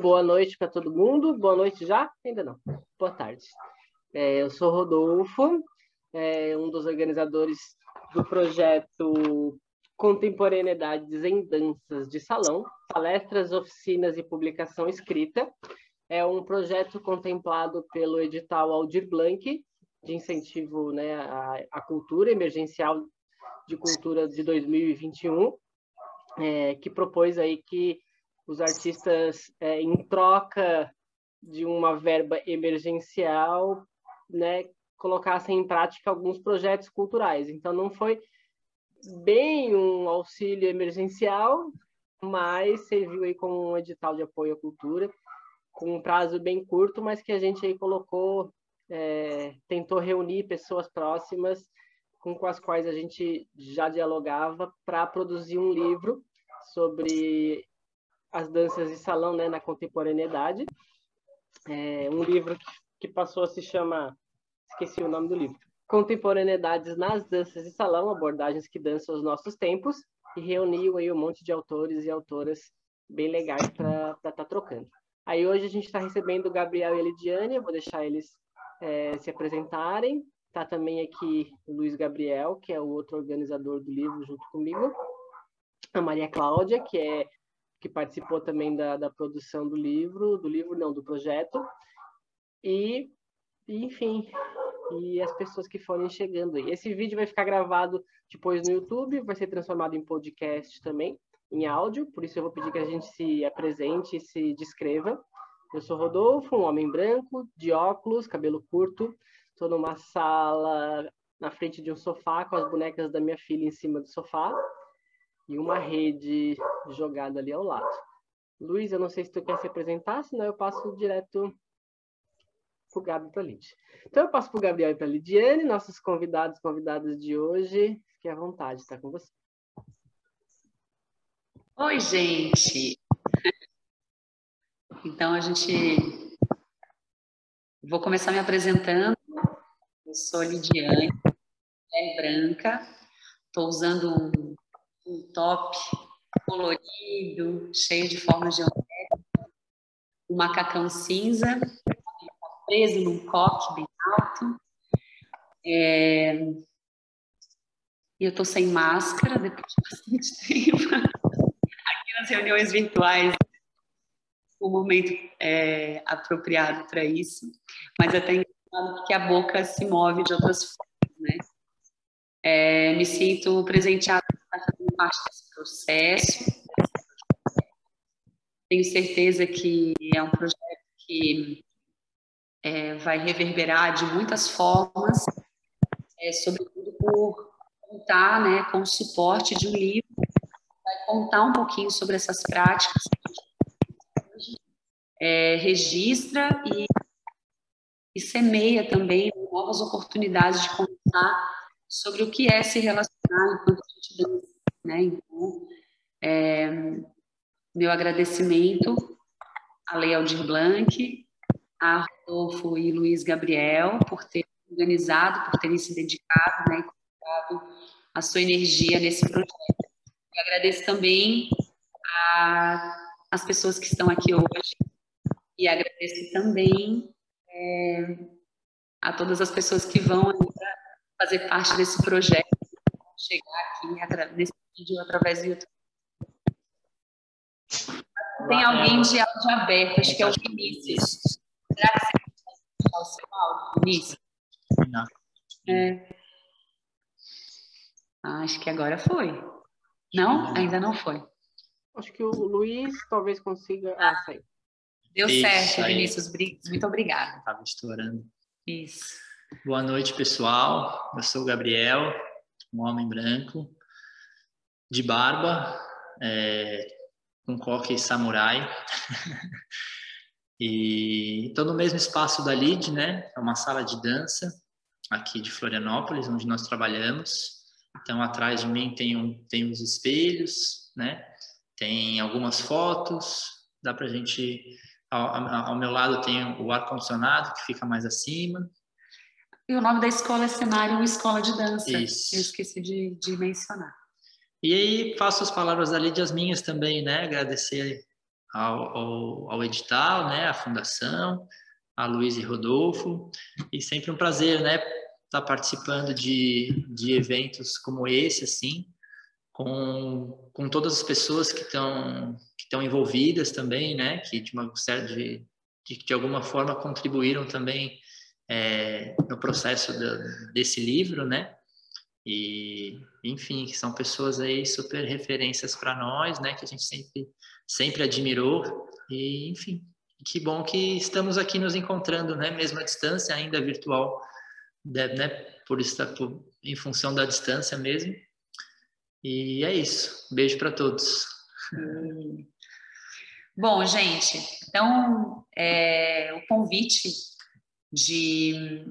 Boa noite para todo mundo. Boa noite já? Ainda não. Boa tarde. É, eu sou Rodolfo, é, um dos organizadores do projeto Contemporaneidades em Danças de Salão, palestras, oficinas e publicação escrita. É um projeto contemplado pelo edital Aldir Blanc, de incentivo né, à, à cultura emergencial de cultura de 2021, é, que propôs aí que os artistas, é, em troca de uma verba emergencial, né, colocassem em prática alguns projetos culturais. Então, não foi bem um auxílio emergencial, mas serviu aí como um edital de apoio à cultura, com um prazo bem curto, mas que a gente aí colocou, é, tentou reunir pessoas próximas com as quais a gente já dialogava para produzir um livro sobre as danças de salão né, na contemporaneidade. É um livro que passou a se chamar, esqueci o nome do livro, Contemporaneidades nas Danças de Salão, abordagens que dançam os nossos tempos, e reuniu aí um monte de autores e autoras bem legais para estar tá trocando. Aí hoje a gente está recebendo o Gabriel e a Lidiane, eu vou deixar eles é, se apresentarem. Está também aqui o Luiz Gabriel, que é o outro organizador do livro junto comigo. A Maria Cláudia, que é que participou também da, da produção do livro, do livro não, do projeto, e, e enfim, e as pessoas que forem chegando aí. Esse vídeo vai ficar gravado depois no YouTube, vai ser transformado em podcast também, em áudio, por isso eu vou pedir que a gente se apresente e se descreva. Eu sou Rodolfo, um homem branco, de óculos, cabelo curto, estou numa sala na frente de um sofá com as bonecas da minha filha em cima do sofá e uma rede jogada ali ao lado. Luiz, eu não sei se tu quer se apresentar, senão eu passo direto para o Gabi para a Lidia. Então, eu passo para o Gabriel e para a Lidiane, nossos convidados, convidadas de hoje. Fique à vontade, está com você. Oi, gente. Então, a gente... Vou começar me apresentando. Eu sou Lidiane, é branca. Estou usando um um top colorido, cheio de formas geométricas, um macacão cinza, preso num coque bem alto. É... E eu estou sem máscara depois de bastante tempo. Aqui nas reuniões virtuais, o momento é, apropriado para isso. Mas até que a boca se move de outras formas, né? É, me sinto presenteada parte desse processo. Tenho certeza que é um projeto que é, vai reverberar de muitas formas, é, sobretudo por contar né, com o suporte de um livro, vai contar um pouquinho sobre essas práticas é, registra e, e semeia também novas oportunidades de contar sobre o que é se relacionar enquanto a gente dança né? Então, é, meu agradecimento à Lei Aldir Blanc, a Rodolfo e Luiz Gabriel por terem organizado, por terem se dedicado, né, e a sua energia nesse projeto. Eu agradeço também às pessoas que estão aqui hoje e agradeço também é, a todas as pessoas que vão fazer parte desse projeto, chegar aqui vídeo através do YouTube. Tem alguém de áudio aberto, acho que é o Vinícius. Será que você pode deixar o seu áudio, Vinícius? Não. É. Ah, acho que agora foi. Não? Ainda não foi. Acho que o Luiz talvez consiga. Ah, saiu. Deu Isso, certo, aí. Vinícius. Muito obrigada. Estava estourando. Isso. Boa noite, pessoal. Eu sou o Gabriel, um homem branco, de barba, é, com coque samurai. e estou no mesmo espaço da LID, né? É uma sala de dança aqui de Florianópolis, onde nós trabalhamos. Então, atrás de mim tem, um, tem uns espelhos, né? Tem algumas fotos, dá para gente... Ao, ao, meu lado tem o ar-condicionado, que fica mais acima. E o nome da escola é Cenário Escola de Dança. Isso. Eu esqueci de, de mencionar. E aí faço as palavras ali de as minhas também, né? Agradecer ao, ao, ao edital, né, à fundação, a Luiz e Rodolfo, e sempre um prazer, né, estar tá participando de, de eventos como esse, assim, com, com todas as pessoas que estão que estão envolvidas também, né, que de uma de, de, de alguma forma contribuíram também é, no processo de, desse livro, né, e enfim, que são pessoas aí super referências para nós, né, que a gente sempre sempre admirou e enfim, que bom que estamos aqui nos encontrando, né, mesmo à distância, ainda virtual, né, né por estar por, em função da distância mesmo. E é isso. Beijo para todos. Bom, gente, então é, o convite de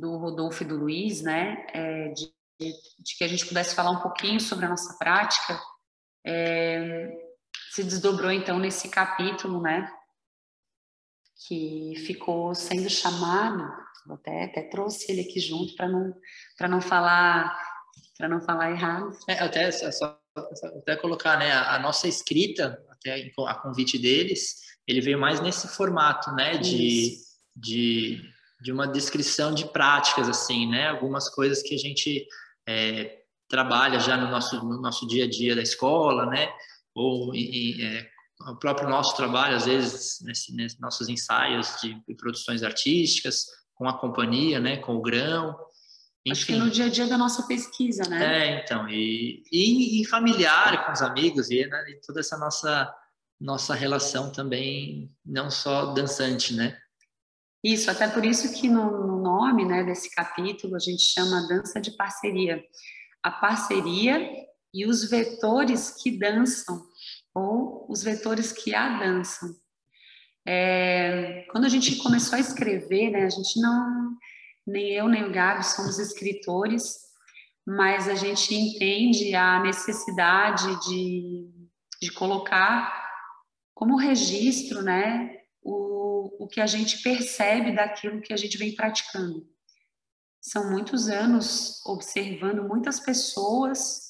do Rodolfo e do Luiz, né, é, de, de, que a gente pudesse falar um pouquinho sobre a nossa prática, é, se desdobrou então nesse capítulo, né, que ficou sendo chamado, até, até trouxe ele aqui junto para não para não falar para não falar errado. É, até só, até colocar, né, a, a, nossa escrita, até a convite deles, ele veio mais nesse formato, né, de, de, de uma descrição de práticas, assim, né, algumas coisas que a gente é, trabalha já no nosso, no nosso dia a dia da escola, né, ou em, é, o próprio nosso trabalho, às vezes, nesses nesse nossos ensaios de, de produções artísticas, com a companhia, né, com o grão, enfim. Acho que no dia a dia da nossa pesquisa, né? É, então, e, e, e familiar com os amigos, e, né, e toda essa nossa, nossa relação também, não só dançante, né? Isso, até por isso que no, no nome né, desse capítulo a gente chama dança de parceria. A parceria e os vetores que dançam, ou os vetores que a dançam. É, quando a gente começou a escrever, né, a gente não nem eu nem o Gabi somos escritores, mas a gente entende a necessidade de, de colocar como registro, né, o, que a gente percebe daquilo que a gente vem praticando. São muitos anos observando muitas pessoas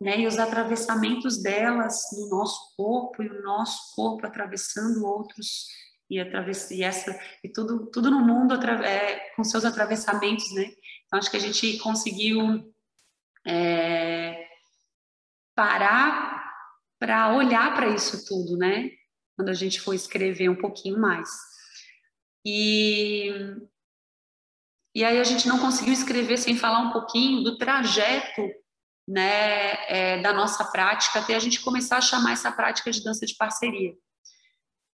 né, e os atravessamentos delas no nosso corpo e o nosso corpo atravessando outros e atravessar e essa e tudo tudo no mundo é, com seus atravessamentos, né? Então acho que a gente conseguiu é, parar para olhar para isso tudo, né? Quando a gente for escrever um pouquinho mais. E e aí a gente não conseguiu escrever sem falar um pouquinho do trajeto né, é, da nossa prática até a gente começar a chamar essa prática de dança de parceria.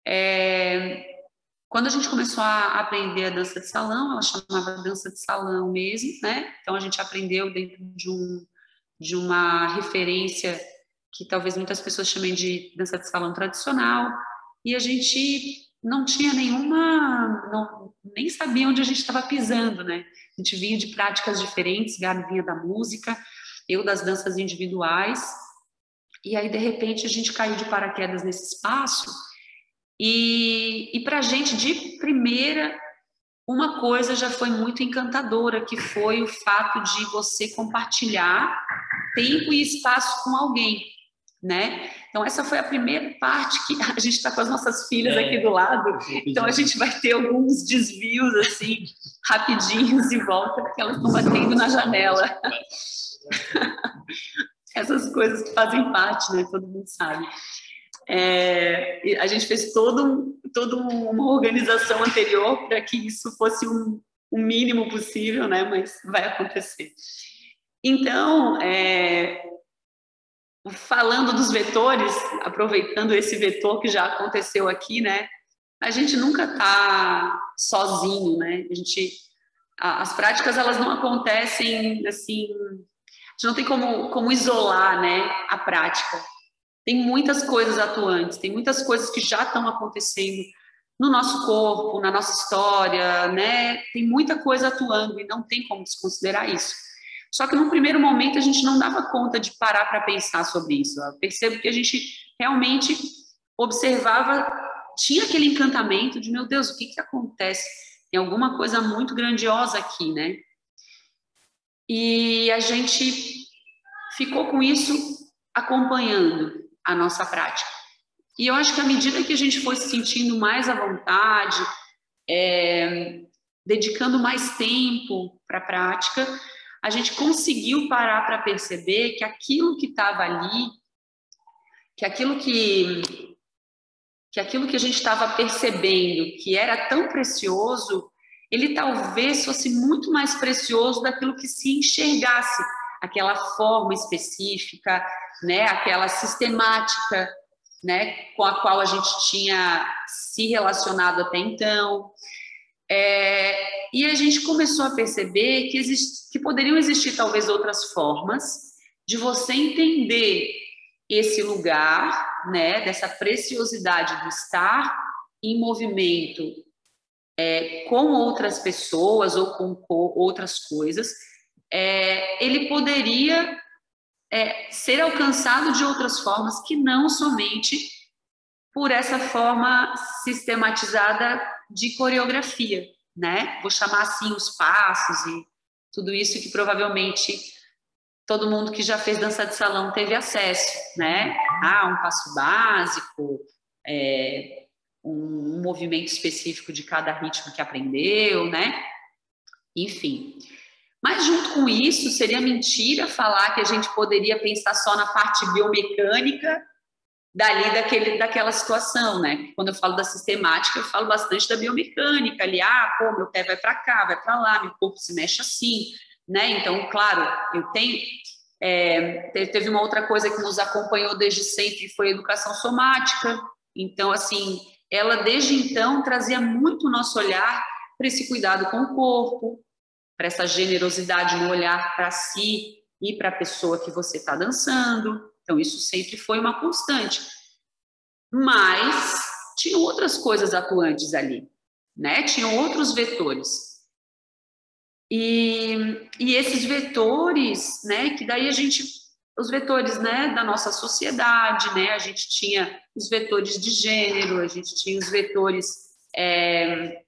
É, quando a gente começou a aprender a dança de salão, ela chamava dança de salão mesmo, né? Então a gente aprendeu dentro de, um, de uma referência que talvez muitas pessoas chamem de dança de salão tradicional, e a gente não tinha nenhuma, não, nem sabia onde a gente estava pisando, né? A gente vinha de práticas diferentes, Gabi vinha da música, eu das danças individuais, e aí de repente a gente caiu de paraquedas nesse espaço. E, e para a gente, de primeira, uma coisa já foi muito encantadora, que foi o fato de você compartilhar tempo e espaço com alguém, né? Então essa foi a primeira parte que a gente está com as nossas filhas é, aqui do lado, então a gente vai ter alguns desvios assim rapidinhos e volta porque elas estão batendo na janela. Essas coisas que fazem parte, né? Todo mundo sabe. É, a gente fez todo, toda uma organização anterior para que isso fosse um, o mínimo possível, né? Mas vai acontecer. Então, é, falando dos vetores, aproveitando esse vetor que já aconteceu aqui, né? A gente nunca está sozinho, né? A gente, as práticas elas não acontecem assim, a gente não tem como, como isolar, né? A prática tem muitas coisas atuantes, tem muitas coisas que já estão acontecendo no nosso corpo, na nossa história, né? Tem muita coisa atuando e não tem como desconsiderar isso. Só que no primeiro momento a gente não dava conta de parar para pensar sobre isso. Eu percebo que a gente realmente observava, tinha aquele encantamento de meu Deus, o que que acontece? Tem alguma coisa muito grandiosa aqui, né? E a gente ficou com isso acompanhando a nossa prática. E eu acho que à medida que a gente foi se sentindo mais à vontade, é, dedicando mais tempo para a prática, a gente conseguiu parar para perceber que aquilo que estava ali, que aquilo que que aquilo que a gente estava percebendo que era tão precioso, ele talvez fosse muito mais precioso daquilo que se enxergasse, aquela forma específica, né, aquela sistemática, né, com a qual a gente tinha se relacionado até então. É, e a gente começou a perceber que, exist, que poderiam existir talvez outras formas de você entender esse lugar, né, dessa preciosidade do estar em movimento é, com outras pessoas ou com, com outras coisas, é, ele poderia é, ser alcançado de outras formas que não somente por essa forma sistematizada de coreografia, né? Vou chamar assim os passos e tudo isso que provavelmente todo mundo que já fez dança de salão teve acesso, né? Ah, um passo básico, é, um, um movimento específico de cada ritmo que aprendeu, né? Enfim. Mas junto com isso, seria mentira falar que a gente poderia pensar só na parte biomecânica dali daquele, daquela situação, né? Quando eu falo da sistemática, eu falo bastante da biomecânica ali, ah, pô, meu pé vai para cá, vai para lá, meu corpo se mexe assim, né? Então, claro, eu tenho é, teve uma outra coisa que nos acompanhou desde sempre, foi a educação somática. Então, assim, ela desde então trazia muito o nosso olhar para esse cuidado com o corpo, para essa generosidade no olhar para si e para a pessoa que você está dançando. Então, isso sempre foi uma constante. Mas tinham outras coisas atuantes ali, né? Tinham outros vetores. E, e esses vetores, né, que daí a gente, os vetores, né, da nossa sociedade, né, a gente tinha os vetores de gênero, a gente tinha os vetores, é,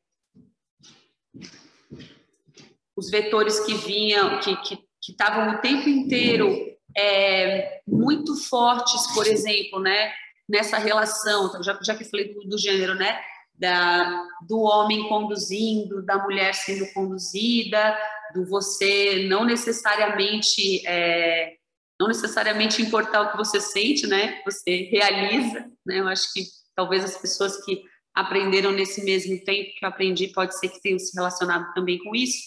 os vetores que vinham, que que estavam o tempo inteiro é, muito fortes, por exemplo, né, nessa relação, então, já, já que falei do, do gênero, né, da, do homem conduzindo, da mulher sendo conduzida, do você não necessariamente é, não necessariamente importar o que você sente, né? Você realiza, né? Eu acho que talvez as pessoas que aprenderam nesse mesmo tempo que eu aprendi pode ser que tenham se relacionado também com isso.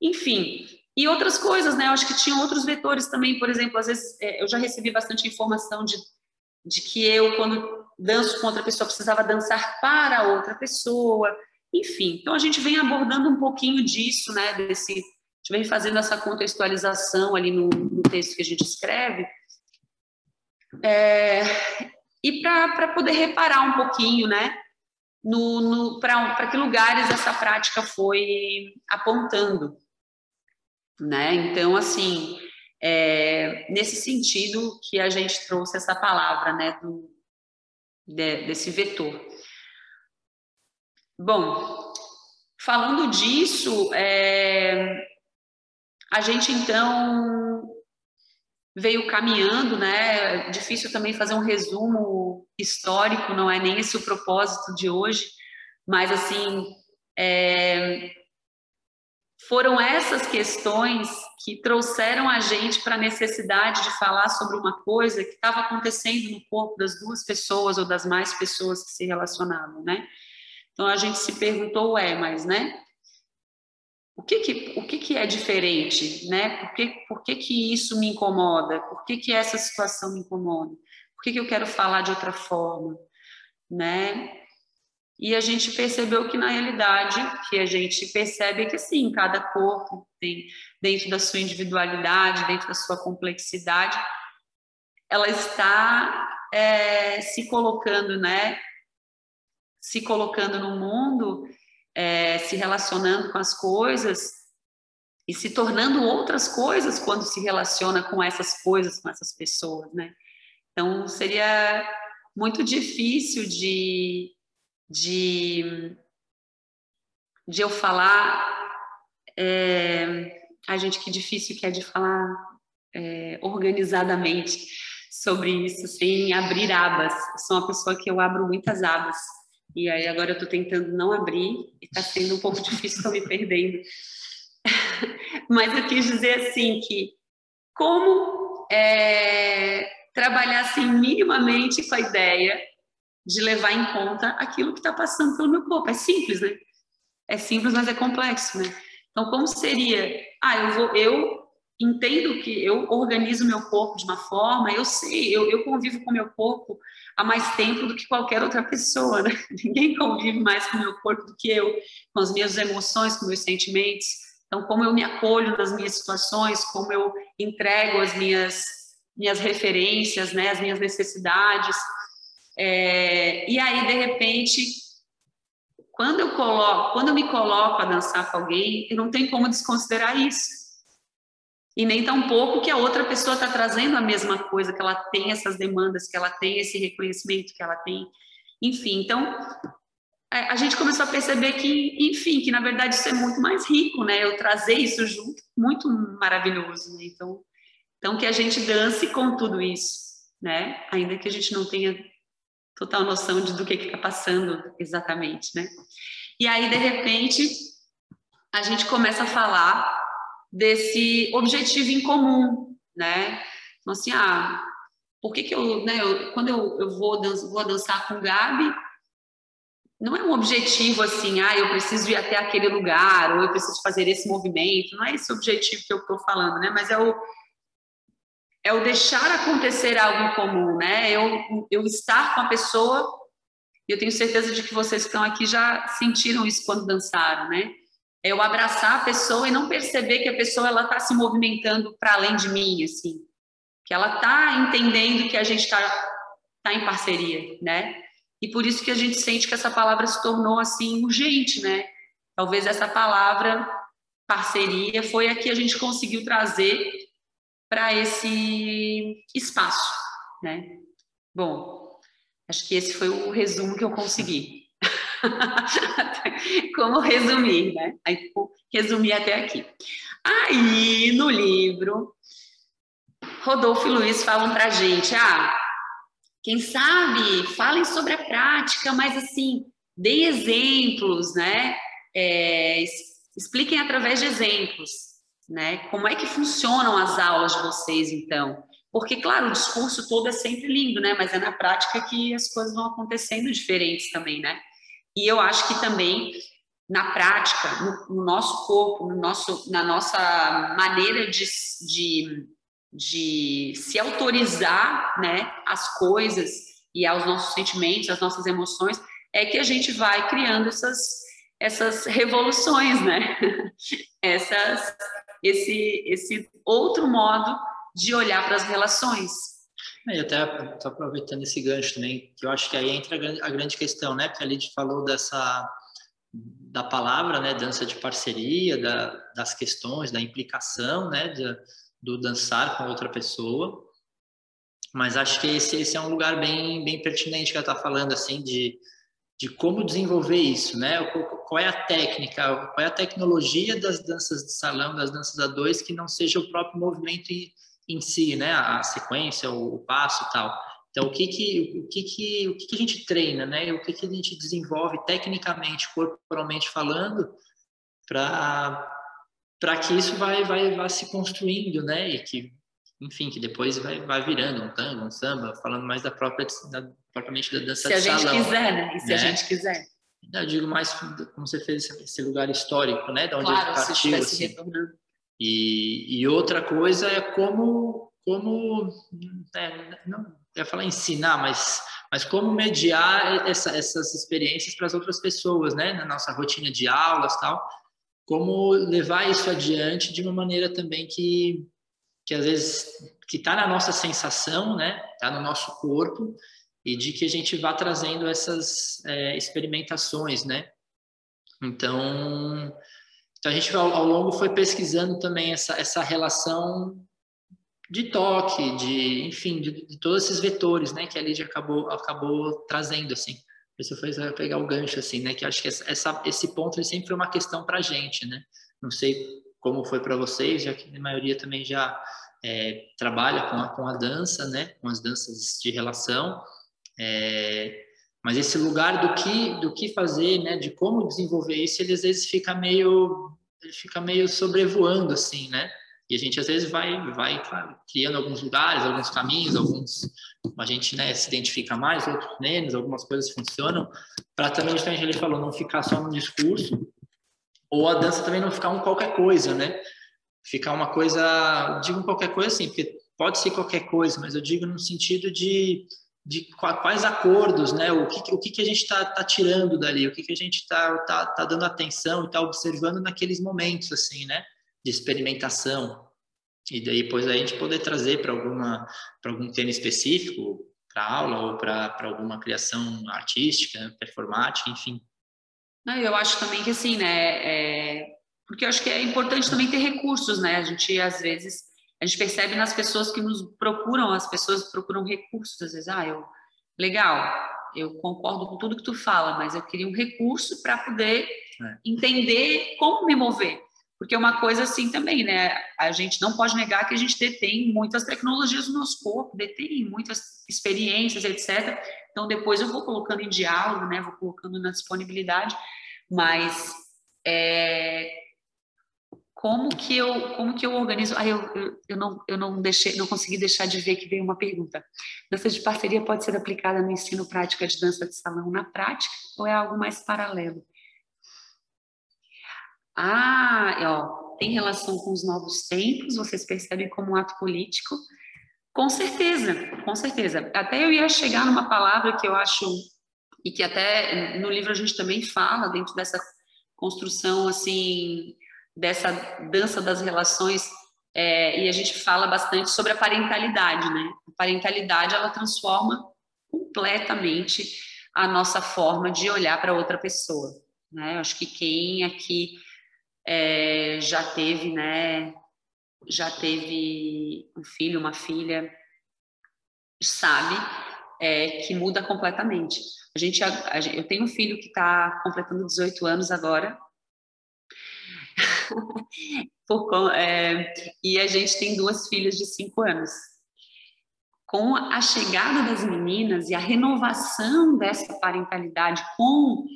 Enfim, e outras coisas, né? Eu acho que tinha outros vetores também, por exemplo, às vezes é, eu já recebi bastante informação de, de que eu, quando danço com outra pessoa, precisava dançar para outra pessoa, enfim. Então a gente vem abordando um pouquinho disso, né? Desse, a gente vem fazendo essa contextualização ali no, no texto que a gente escreve. É, e para poder reparar um pouquinho, né? No, no, para que lugares essa prática foi apontando, né? Então, assim, é, nesse sentido que a gente trouxe essa palavra, né? Do, de, desse vetor. Bom, falando disso, é, a gente então veio caminhando, né? É difícil também fazer um resumo histórico, não é nem esse o propósito de hoje, mas assim, é, foram essas questões que trouxeram a gente para a necessidade de falar sobre uma coisa que estava acontecendo no corpo das duas pessoas ou das mais pessoas que se relacionavam, né? Então a gente se perguntou, é, mas, né? O que que, o que, que é diferente, né? Por, que, por que, que isso me incomoda? Por que, que essa situação me incomoda? Por que, que eu quero falar de outra forma, né? E a gente percebeu que, na realidade, que a gente percebe que, sim, cada corpo tem, dentro da sua individualidade, dentro da sua complexidade, ela está é, se colocando, né? Se colocando no mundo, é, se relacionando com as coisas e se tornando outras coisas quando se relaciona com essas coisas, com essas pessoas, né? Então, seria muito difícil de de, de eu falar. É, a gente, que difícil que é de falar é, organizadamente sobre isso sem abrir abas. Eu sou uma pessoa que eu abro muitas abas. E aí agora eu estou tentando não abrir e está sendo um pouco difícil, estou me perdendo. Mas eu quis dizer assim que como é, trabalhar assim minimamente com a ideia de levar em conta aquilo que está passando pelo meu corpo. É simples, né? É simples, mas é complexo, né? Então, como seria? Ah, eu vou, eu entendo que eu organizo meu corpo de uma forma, eu sei, eu, eu convivo com meu corpo há mais tempo do que qualquer outra pessoa, né? Ninguém convive mais com meu corpo do que eu, com as minhas emoções, com meus sentimentos. Então, como eu me acolho nas minhas situações, como eu entrego as minhas minhas referências, né, as minhas necessidades. É, e aí, de repente, quando eu coloco, quando eu me coloco a dançar com alguém, eu não tenho como desconsiderar isso e nem tampouco que a outra pessoa está trazendo a mesma coisa, que ela tem essas demandas, que ela tem esse reconhecimento, que ela tem, enfim. Então, a gente começou a perceber que, enfim, que na verdade isso é muito mais rico, né? Eu trazer isso junto, muito maravilhoso, né? Então, então que a gente dance com tudo isso, né? Ainda que a gente não tenha total noção de do que está passando exatamente, né? E aí, de repente, a gente começa a falar desse objetivo em comum, né? Então, assim, ah, por que que eu, né, eu, quando eu, eu vou, dançar, vou dançar com Gabi, não é um objetivo assim, ah, eu preciso ir até aquele lugar, ou eu preciso fazer esse movimento, não é esse objetivo que eu estou falando, né? Mas é o, é o deixar acontecer algo em comum, né? Eu, eu estar com a pessoa, e eu tenho certeza de que vocês que estão aqui já sentiram isso quando dançaram, né? é eu abraçar a pessoa e não perceber que a pessoa ela está se movimentando para além de mim, assim, que ela está entendendo que a gente está tá em parceria, né? E por isso que a gente sente que essa palavra se tornou assim urgente, né? Talvez essa palavra parceria foi a que a gente conseguiu trazer para esse espaço, né? Bom, acho que esse foi o resumo que eu consegui. Como resumir, né? Aí, tipo, resumir até aqui. Aí, no livro, Rodolfo e Luiz falam para gente, ah, quem sabe, falem sobre a prática, mas assim, deem exemplos, né? É, expliquem através de exemplos, né? Como é que funcionam as aulas de vocês, então? Porque, claro, o discurso todo é sempre lindo, né? Mas é na prática que as coisas vão acontecendo diferentes também, né? E eu acho que também na prática, no, no nosso corpo, no nosso, na nossa maneira de, de, de se autorizar né, as coisas e aos nossos sentimentos, às nossas emoções, é que a gente vai criando essas, essas revoluções, né? essas, esse, esse outro modo de olhar para as relações. E até estou aproveitando esse gancho também, que eu acho que aí entra a grande questão, né? Porque a Lid falou dessa da palavra, né? Dança de parceria, da, das questões, da implicação, né? De, do dançar com outra pessoa. Mas acho que esse, esse é um lugar bem, bem pertinente que ela está falando, assim, de, de como desenvolver isso, né? Qual é a técnica, qual é a tecnologia das danças de salão, das danças a dois, que não seja o próprio movimento em si, né? A sequência, o, passo e tal. Então, o que que, o que, que, o que, que a gente treina, né? O que, que a gente desenvolve tecnicamente, corporalmente falando, para para que isso vai, vai, vai se construindo, né? E que, enfim, que depois vai, vai virando um tango, um samba, falando mais da própria, da, propriamente da dança se de salão. Se a gente quiser, né? E se né? a gente quiser. Eu digo mais como você fez esse lugar histórico, né? Da onde claro, ele partiu, assim. retornando. E, e outra coisa é como, como é, não ia falar ensinar, mas, mas como mediar essa, essas experiências para as outras pessoas, né? Na nossa rotina de aulas tal. Como levar isso adiante de uma maneira também que, que às vezes que está na nossa sensação, né? Está no nosso corpo e de que a gente vá trazendo essas é, experimentações, né? Então, então a gente ao, ao longo foi pesquisando também essa, essa relação de toque, de enfim, de, de, todos esses vetores, né, que a Lídia acabou acabou trazendo assim. Isso foi pegar o gancho assim, né, que acho que essa, esse ponto sempre foi uma questão para gente, né. Não sei como foi para vocês, já que a maioria também já é, trabalha com a, com a dança, né? Com as danças de relação. É, mas esse lugar do que do que fazer, né? De como desenvolver isso, ele às vezes fica meio ele fica meio sobrevoando assim, né? E a gente às vezes vai, vai claro, criando alguns lugares, alguns caminhos, alguns a gente né, se identifica mais, outros menos, algumas coisas funcionam, para também, justamente ele falou, não ficar só no discurso, ou a dança também não ficar um qualquer coisa, né? Ficar uma coisa, digo qualquer coisa assim, porque pode ser qualquer coisa, mas eu digo no sentido de, de quais acordos, né? O que, o que, a gente está tá tirando dali, o que, que a gente está tá, tá dando atenção e está observando naqueles momentos, assim, né? de experimentação. E daí depois a gente poder trazer para algum tema específico, para aula ou para alguma criação artística, performática, enfim. Não, eu acho também que assim, né, é... porque eu acho que é importante também ter recursos, né? A gente às vezes a gente percebe nas pessoas que nos procuram, as pessoas procuram recursos, às vezes, ah, eu legal, eu concordo com tudo que tu fala, mas eu queria um recurso para poder é. entender como me mover. Porque é uma coisa assim também, né? A gente não pode negar que a gente detém muitas tecnologias no nosso corpo, detém muitas experiências, etc. Então, depois eu vou colocando em diálogo, né? Vou colocando na disponibilidade, mas é, como que eu como que eu organizo ah, eu, eu, eu, não eu não deixei não consegui deixar de ver que veio uma pergunta dança de parceria pode ser aplicada no ensino prática de dança de salão na prática ou é algo mais paralelo ah, ó, tem relação com os novos tempos, vocês percebem como um ato político? Com certeza, com certeza. Até eu ia chegar numa palavra que eu acho, e que até no livro a gente também fala, dentro dessa construção, assim, dessa dança das relações, é, e a gente fala bastante sobre a parentalidade, né? A parentalidade, ela transforma completamente a nossa forma de olhar para outra pessoa, né? Eu acho que quem aqui é, já teve, né? Já teve um filho, uma filha, sabe é, que muda completamente. A gente, a, a, eu tenho um filho que está completando 18 anos agora. Por, é, e a gente tem duas filhas de 5 anos. Com a chegada das meninas e a renovação dessa parentalidade, com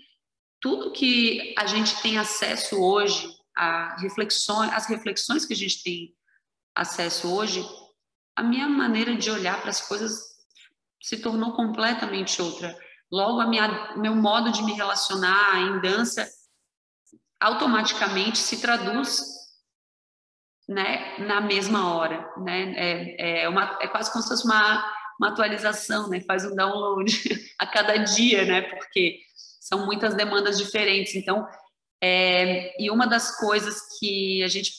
tudo que a gente tem acesso hoje a reflexões, as reflexões que a gente tem acesso hoje, a minha maneira de olhar para as coisas se tornou completamente outra. Logo, a minha, meu modo de me relacionar em dança automaticamente se traduz né, na mesma hora. Né? É, é, uma, é quase como se fosse uma, uma atualização, né? faz um download a cada dia, né? porque são muitas demandas diferentes. Então, é, e uma das coisas que a gente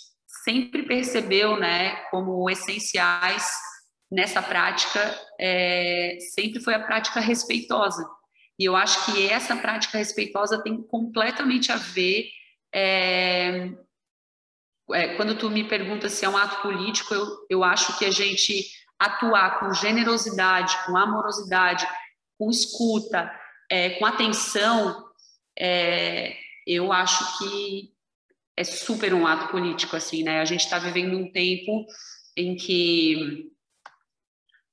sempre percebeu, né, como essenciais nessa prática, é, sempre foi a prática respeitosa. E eu acho que essa prática respeitosa tem completamente a ver. É, é, quando tu me pergunta se é um ato político, eu, eu acho que a gente atuar com generosidade, com amorosidade, com escuta, é, com atenção, é, eu acho que é super um ato político, assim, né? A gente está vivendo um tempo em que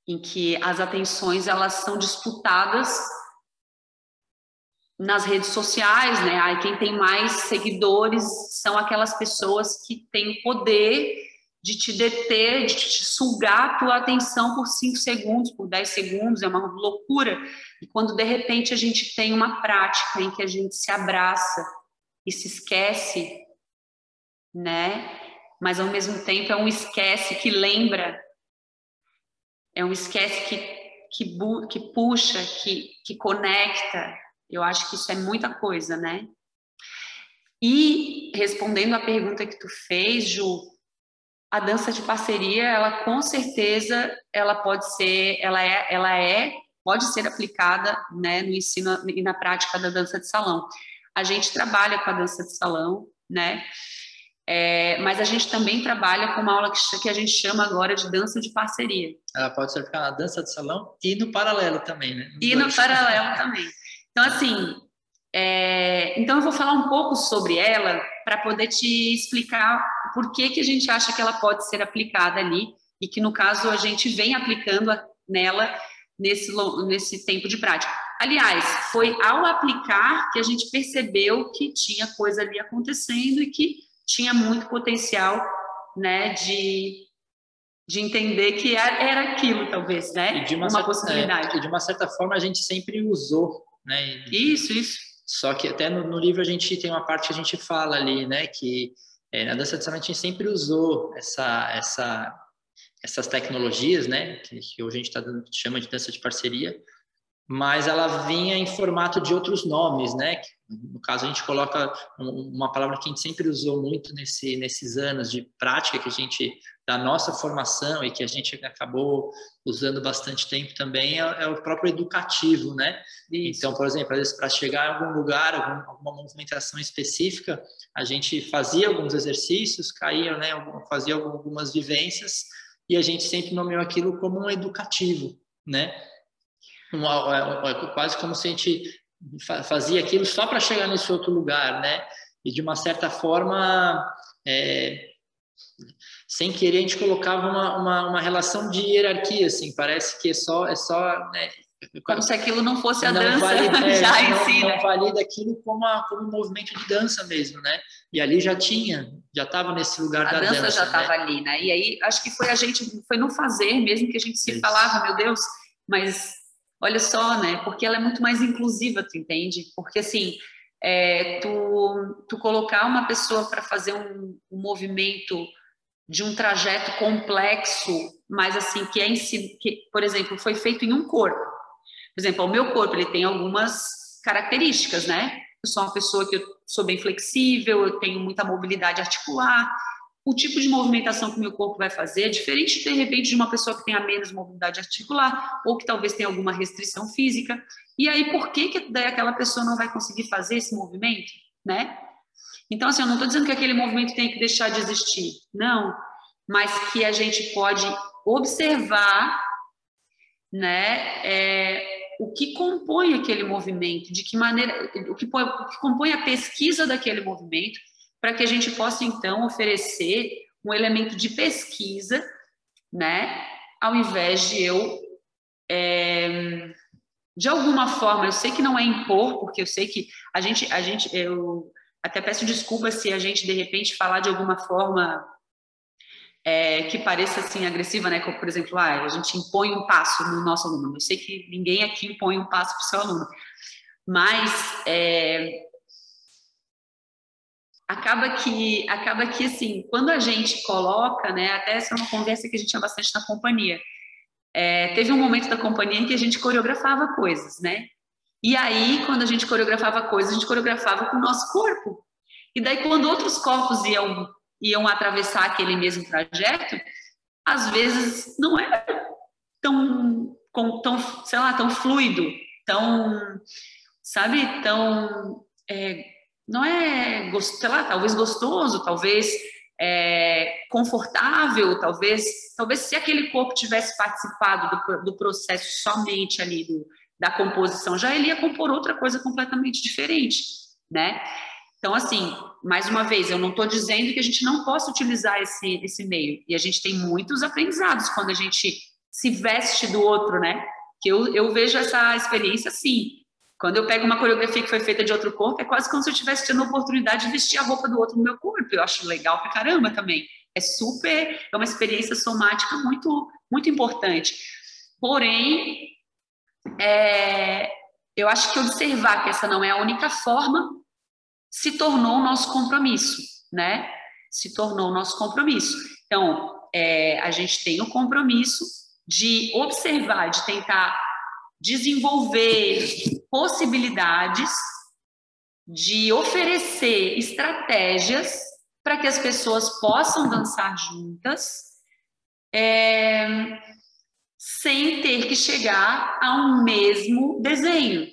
em que as atenções elas são disputadas nas redes sociais, né? Aí quem tem mais seguidores são aquelas pessoas que têm poder de te deter, de te sugar a tua atenção por 5 segundos, por 10 segundos, é uma loucura. E quando de repente a gente tem uma prática em que a gente se abraça, e se esquece, né? Mas ao mesmo tempo é um esquece que lembra, é um esquece que, que, que puxa, que, que conecta. Eu acho que isso é muita coisa, né? E respondendo à pergunta que tu fez, Ju, a dança de parceria, ela com certeza, ela pode ser, ela é, ela é, pode ser aplicada, né, no ensino e na prática da dança de salão. A gente trabalha com a dança de salão, né? É, mas a gente também trabalha com uma aula que, que, a gente chama agora de dança de parceria. Ela pode ser na dança de salão e no paralelo também, né? e no paralelo também. Então, assim, é, então eu vou falar um pouco sobre ela para poder te explicar por que, que a gente acha que ela pode ser aplicada ali e que no caso a gente vem aplicando nela nesse, nesse tempo de prática. Aliás, foi ao aplicar que a gente percebeu que tinha coisa ali acontecendo e que tinha muito potencial, né, de, de entender que era aquilo, talvez, né, e de uma, uma certa, possibilidade. É, de uma certa forma a gente sempre usou, né. Isso, isso. Só que até no, no, livro a gente tem uma parte que a gente fala ali, né, que é, na dança de a gente sempre usou essa, essa essas tecnologias, né, que, que hoje a gente tá chama de dança de parceria, mas ela vinha em formato de outros nomes, né? No caso, a gente coloca uma palavra que a gente sempre usou muito nesse, nesses anos de prática que a gente, da nossa formação e que a gente acabou usando bastante tempo também, é, é o próprio educativo, né? Isso. Então, por exemplo, às vezes para chegar a algum lugar, algum, alguma movimentação específica, a gente fazia alguns exercícios, caía, né? Fazia algumas vivências e a gente sempre nomeou aquilo como um educativo, né? Quase como se a gente fazia aquilo só para chegar nesse outro lugar, né? E de uma certa forma, é, sem querer, a gente colocava uma, uma, uma, relação de hierarquia, assim, parece que é só, é só né? Como se aquilo não fosse a não dança valida, é, já em si, não, né? Não valida aquilo como, a, como um movimento de dança mesmo, né? E ali já tinha, já estava nesse lugar a da dança. A dança já estava né? ali, né? E aí, acho que foi a gente, foi no fazer mesmo que a gente se Isso. falava, meu Deus, mas olha só, né? Porque ela é muito mais inclusiva, tu entende? Porque, assim, é, tu, tu colocar uma pessoa para fazer um, um movimento de um trajeto complexo, mas assim que é em si, que, por exemplo, foi feito em um corpo. Por exemplo, o meu corpo ele tem algumas características, né? Eu sou uma pessoa que eu sou bem flexível, eu tenho muita mobilidade articular. O tipo de movimentação que o meu corpo vai fazer é diferente, de repente, de uma pessoa que tenha menos mobilidade articular ou que talvez tenha alguma restrição física. E aí, por que, que daí aquela pessoa não vai conseguir fazer esse movimento, né? Então, assim, eu não estou dizendo que aquele movimento tem que deixar de existir, não, mas que a gente pode observar, né, é, o que compõe aquele movimento, de que maneira, o que, o que compõe a pesquisa daquele movimento, para que a gente possa então oferecer um elemento de pesquisa, né, ao invés de eu é, de alguma forma, eu sei que não é impor, porque eu sei que a gente, a gente, eu até peço desculpa se a gente de repente falar de alguma forma é, que pareça assim agressiva, né? Como, por exemplo, ah, a gente impõe um passo no nosso aluno. Eu sei que ninguém aqui impõe um passo para o seu aluno, mas é, acaba que acaba que assim, quando a gente coloca, né? Até essa é uma conversa que a gente tinha bastante na companhia. É, teve um momento da companhia em que a gente coreografava coisas, né? E aí, quando a gente coreografava coisas, a gente coreografava com o nosso corpo. E daí, quando outros corpos iam iam atravessar aquele mesmo trajeto, às vezes não era tão, tão sei lá, tão fluido, tão, sabe, tão, é, não é, sei lá, talvez gostoso, talvez é, confortável, talvez, talvez se aquele corpo tivesse participado do, do processo somente ali do, da composição, já ele ia compor outra coisa completamente diferente, né? Então, assim, mais uma vez, eu não estou dizendo que a gente não possa utilizar esse, esse meio. E a gente tem muitos aprendizados quando a gente se veste do outro, né? Que eu, eu vejo essa experiência assim. Quando eu pego uma coreografia que foi feita de outro corpo, é quase como se eu estivesse tendo a oportunidade de vestir a roupa do outro no meu corpo. Eu acho legal pra caramba também. É super, é uma experiência somática muito, muito importante. Porém, é, eu acho que observar que essa não é a única forma se tornou o nosso compromisso, né? Se tornou o nosso compromisso. Então, é, a gente tem o compromisso de observar, de tentar desenvolver possibilidades, de oferecer estratégias para que as pessoas possam dançar juntas, é, sem ter que chegar a um mesmo desenho,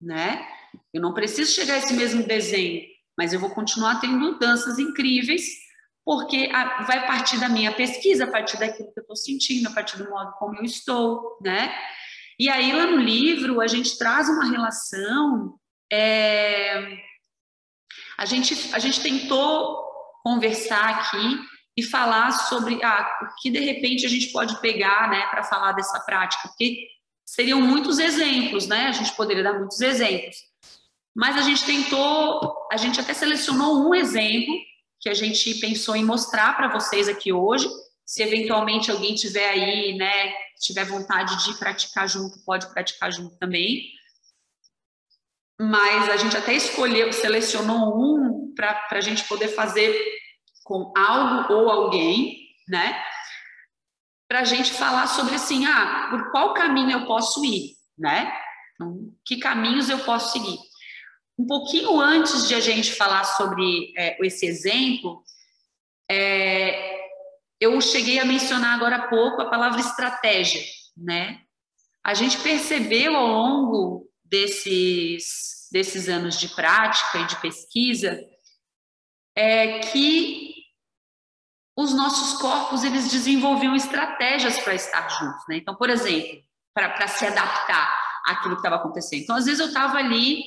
né? Eu não preciso chegar a esse mesmo desenho, mas eu vou continuar tendo danças incríveis, porque vai partir da minha pesquisa, a partir daquilo que eu estou sentindo, a partir do modo como eu estou, né? E aí, lá no livro, a gente traz uma relação. É... A, gente, a gente tentou conversar aqui e falar sobre ah, o que de repente a gente pode pegar né, para falar dessa prática, porque seriam muitos exemplos, né? A gente poderia dar muitos exemplos. Mas a gente tentou, a gente até selecionou um exemplo que a gente pensou em mostrar para vocês aqui hoje. Se eventualmente alguém tiver aí, né, tiver vontade de praticar junto, pode praticar junto também. Mas a gente até escolheu, selecionou um para a gente poder fazer com algo ou alguém, né? Para a gente falar sobre assim, ah, por qual caminho eu posso ir, né? Então, que caminhos eu posso seguir? Um pouquinho antes de a gente falar sobre é, esse exemplo, é, eu cheguei a mencionar agora há pouco a palavra estratégia, né? A gente percebeu ao longo desses, desses anos de prática e de pesquisa é, que os nossos corpos eles desenvolviam estratégias para estar juntos, né? Então, por exemplo, para se adaptar àquilo que estava acontecendo. Então, às vezes eu estava ali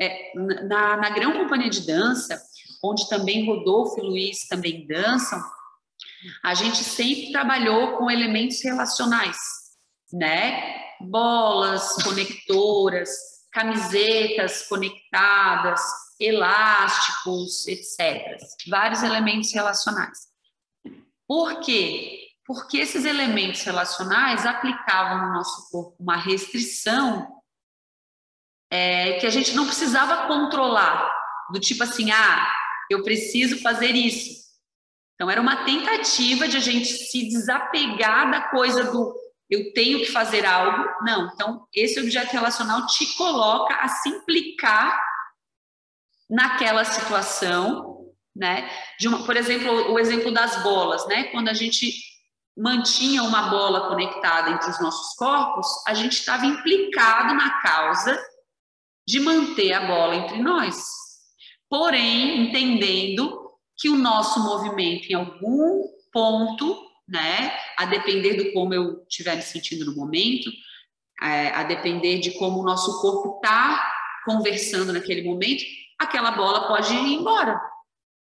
é, na, na Grão Companhia de Dança, onde também Rodolfo e Luiz também dançam, a gente sempre trabalhou com elementos relacionais, né? Bolas, conectoras, camisetas conectadas, elásticos, etc. Vários elementos relacionais. Por quê? Porque esses elementos relacionais aplicavam no nosso corpo uma restrição é, que a gente não precisava controlar, do tipo assim, ah, eu preciso fazer isso. Então, era uma tentativa de a gente se desapegar da coisa do eu tenho que fazer algo. Não, então, esse objeto relacional te coloca a se implicar naquela situação né? De uma, por exemplo, o exemplo das bolas, né? Quando a gente mantinha uma bola conectada entre os nossos corpos, a gente estava implicado na causa de manter a bola entre nós. Porém, entendendo que o nosso movimento em algum ponto, né, a depender do como eu estiver me sentindo no momento, é, a depender de como o nosso corpo está conversando naquele momento, aquela bola pode ir embora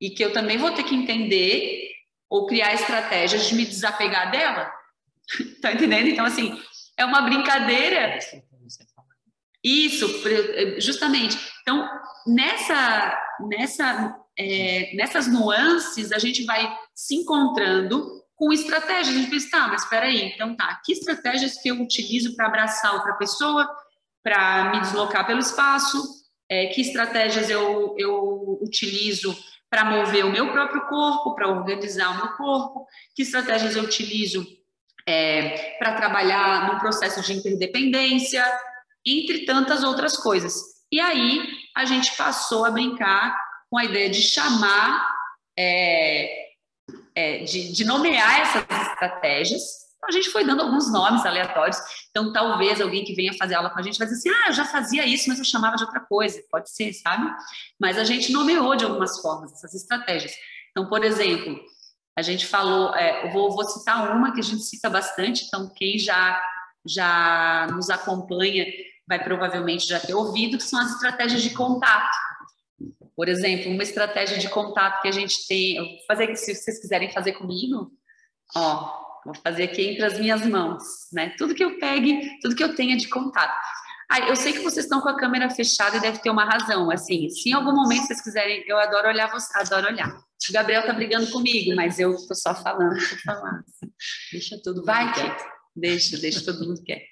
e que eu também vou ter que entender ou criar estratégias de me desapegar dela. tá entendendo? Então, assim, é uma brincadeira. Isso, justamente. Então, nessa, nessa, é, nessas nuances, a gente vai se encontrando com estratégias. A gente pensa, tá, mas espera aí, então tá, que estratégias que eu utilizo para abraçar outra pessoa, para me deslocar pelo espaço, é, que estratégias eu, eu utilizo para mover o meu próprio corpo, para organizar o meu corpo, que estratégias eu utilizo é, para trabalhar no processo de interdependência, entre tantas outras coisas. E aí a gente passou a brincar com a ideia de chamar, é, é, de, de nomear essas estratégias a gente foi dando alguns nomes aleatórios. Então, talvez alguém que venha fazer aula com a gente vai dizer assim: ah, eu já fazia isso, mas eu chamava de outra coisa. Pode ser, sabe? Mas a gente nomeou de algumas formas essas estratégias. Então, por exemplo, a gente falou, é, eu vou, vou citar uma que a gente cita bastante. Então, quem já, já nos acompanha vai provavelmente já ter ouvido, que são as estratégias de contato. Por exemplo, uma estratégia de contato que a gente tem, eu vou fazer se vocês quiserem fazer comigo, ó, Vou fazer aqui entre as minhas mãos, né? Tudo que eu pegue, tudo que eu tenha de contato. Ah, eu sei que vocês estão com a câmera fechada e deve ter uma razão. Assim, se em algum momento vocês quiserem, eu adoro olhar adoro olhar. O Gabriel tá brigando comigo, mas eu tô só falando por falar. Deixa todo mundo Vai, quieto. Deixa, deixa todo mundo quieto.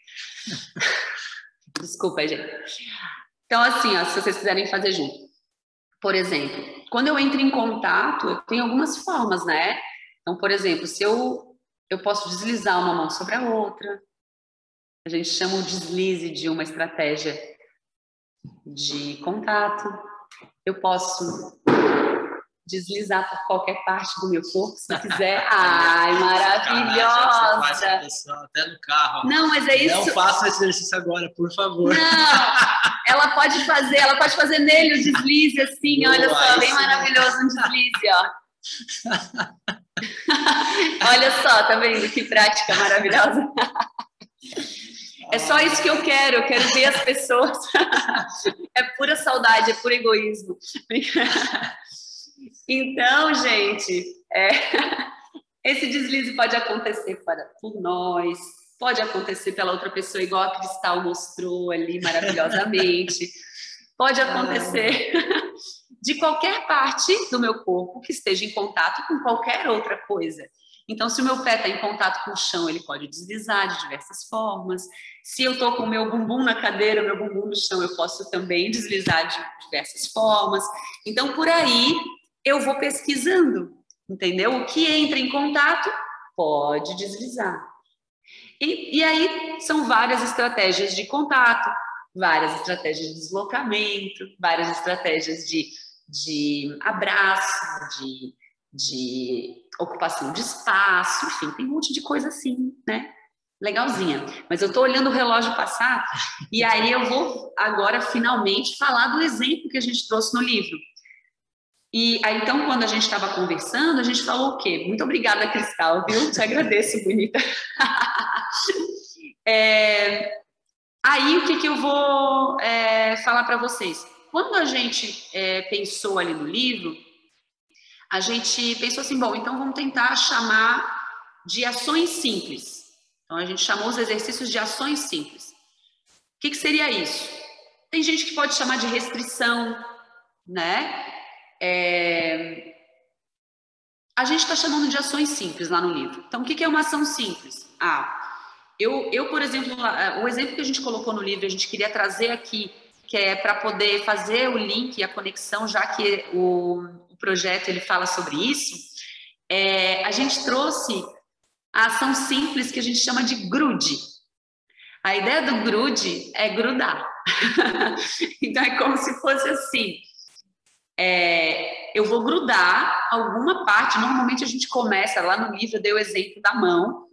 Desculpa, gente. Então, assim, ó, se vocês quiserem fazer junto. Por exemplo, quando eu entro em contato, eu tenho algumas formas, né? Então, por exemplo, se eu eu posso deslizar uma mão sobre a outra. A gente chama o deslize de uma estratégia de contato. Eu posso deslizar por qualquer parte do meu corpo, se quiser. Ai, maravilhosa! até no carro. Não, mas é isso. Não faça esse exercício agora, por favor. Não, ela pode fazer, ela pode fazer nele o deslize assim, Boa, olha só, bem maravilhoso um deslize, ó. Olha só, tá vendo que prática maravilhosa? É só isso que eu quero, eu quero ver as pessoas. É pura saudade, é puro egoísmo. Então, gente, é... Esse deslize pode acontecer para, por nós, pode acontecer pela outra pessoa, igual a Cristal mostrou ali maravilhosamente. Pode acontecer de qualquer parte do meu corpo que esteja em contato com qualquer outra coisa. Então, se o meu pé está em contato com o chão, ele pode deslizar de diversas formas. Se eu estou com o meu bumbum na cadeira, meu bumbum no chão, eu posso também deslizar de diversas formas. Então, por aí, eu vou pesquisando, entendeu? O que entra em contato pode deslizar. E, e aí, são várias estratégias de contato, várias estratégias de deslocamento, várias estratégias de, de abraço, de, de ocupação de espaço, enfim, tem um monte de coisa assim, né? Legalzinha. Mas eu estou olhando o relógio passar e aí eu vou agora finalmente falar do exemplo que a gente trouxe no livro. E aí, então, quando a gente estava conversando, a gente falou o quê? Muito obrigada, Cristal, viu? Te agradeço, bonita. é, aí, o que, que eu vou é, falar para vocês? Quando a gente é, pensou ali no livro, a gente pensou assim, bom, então vamos tentar chamar de ações simples. Então a gente chamou os exercícios de ações simples. O que, que seria isso? Tem gente que pode chamar de restrição, né? É... A gente está chamando de ações simples lá no livro. Então, o que, é uma ação simples? Ah, eu, eu, por exemplo, o exemplo que a gente colocou no livro, a gente queria trazer aqui, que é para poder fazer o link e a conexão, já que o, o projeto ele fala sobre isso, é, a gente trouxe a ação simples que a gente chama de grude. A ideia do grude é grudar. então é como se fosse assim. É, eu vou grudar alguma parte. Normalmente a gente começa lá no livro, eu dei o exemplo da mão,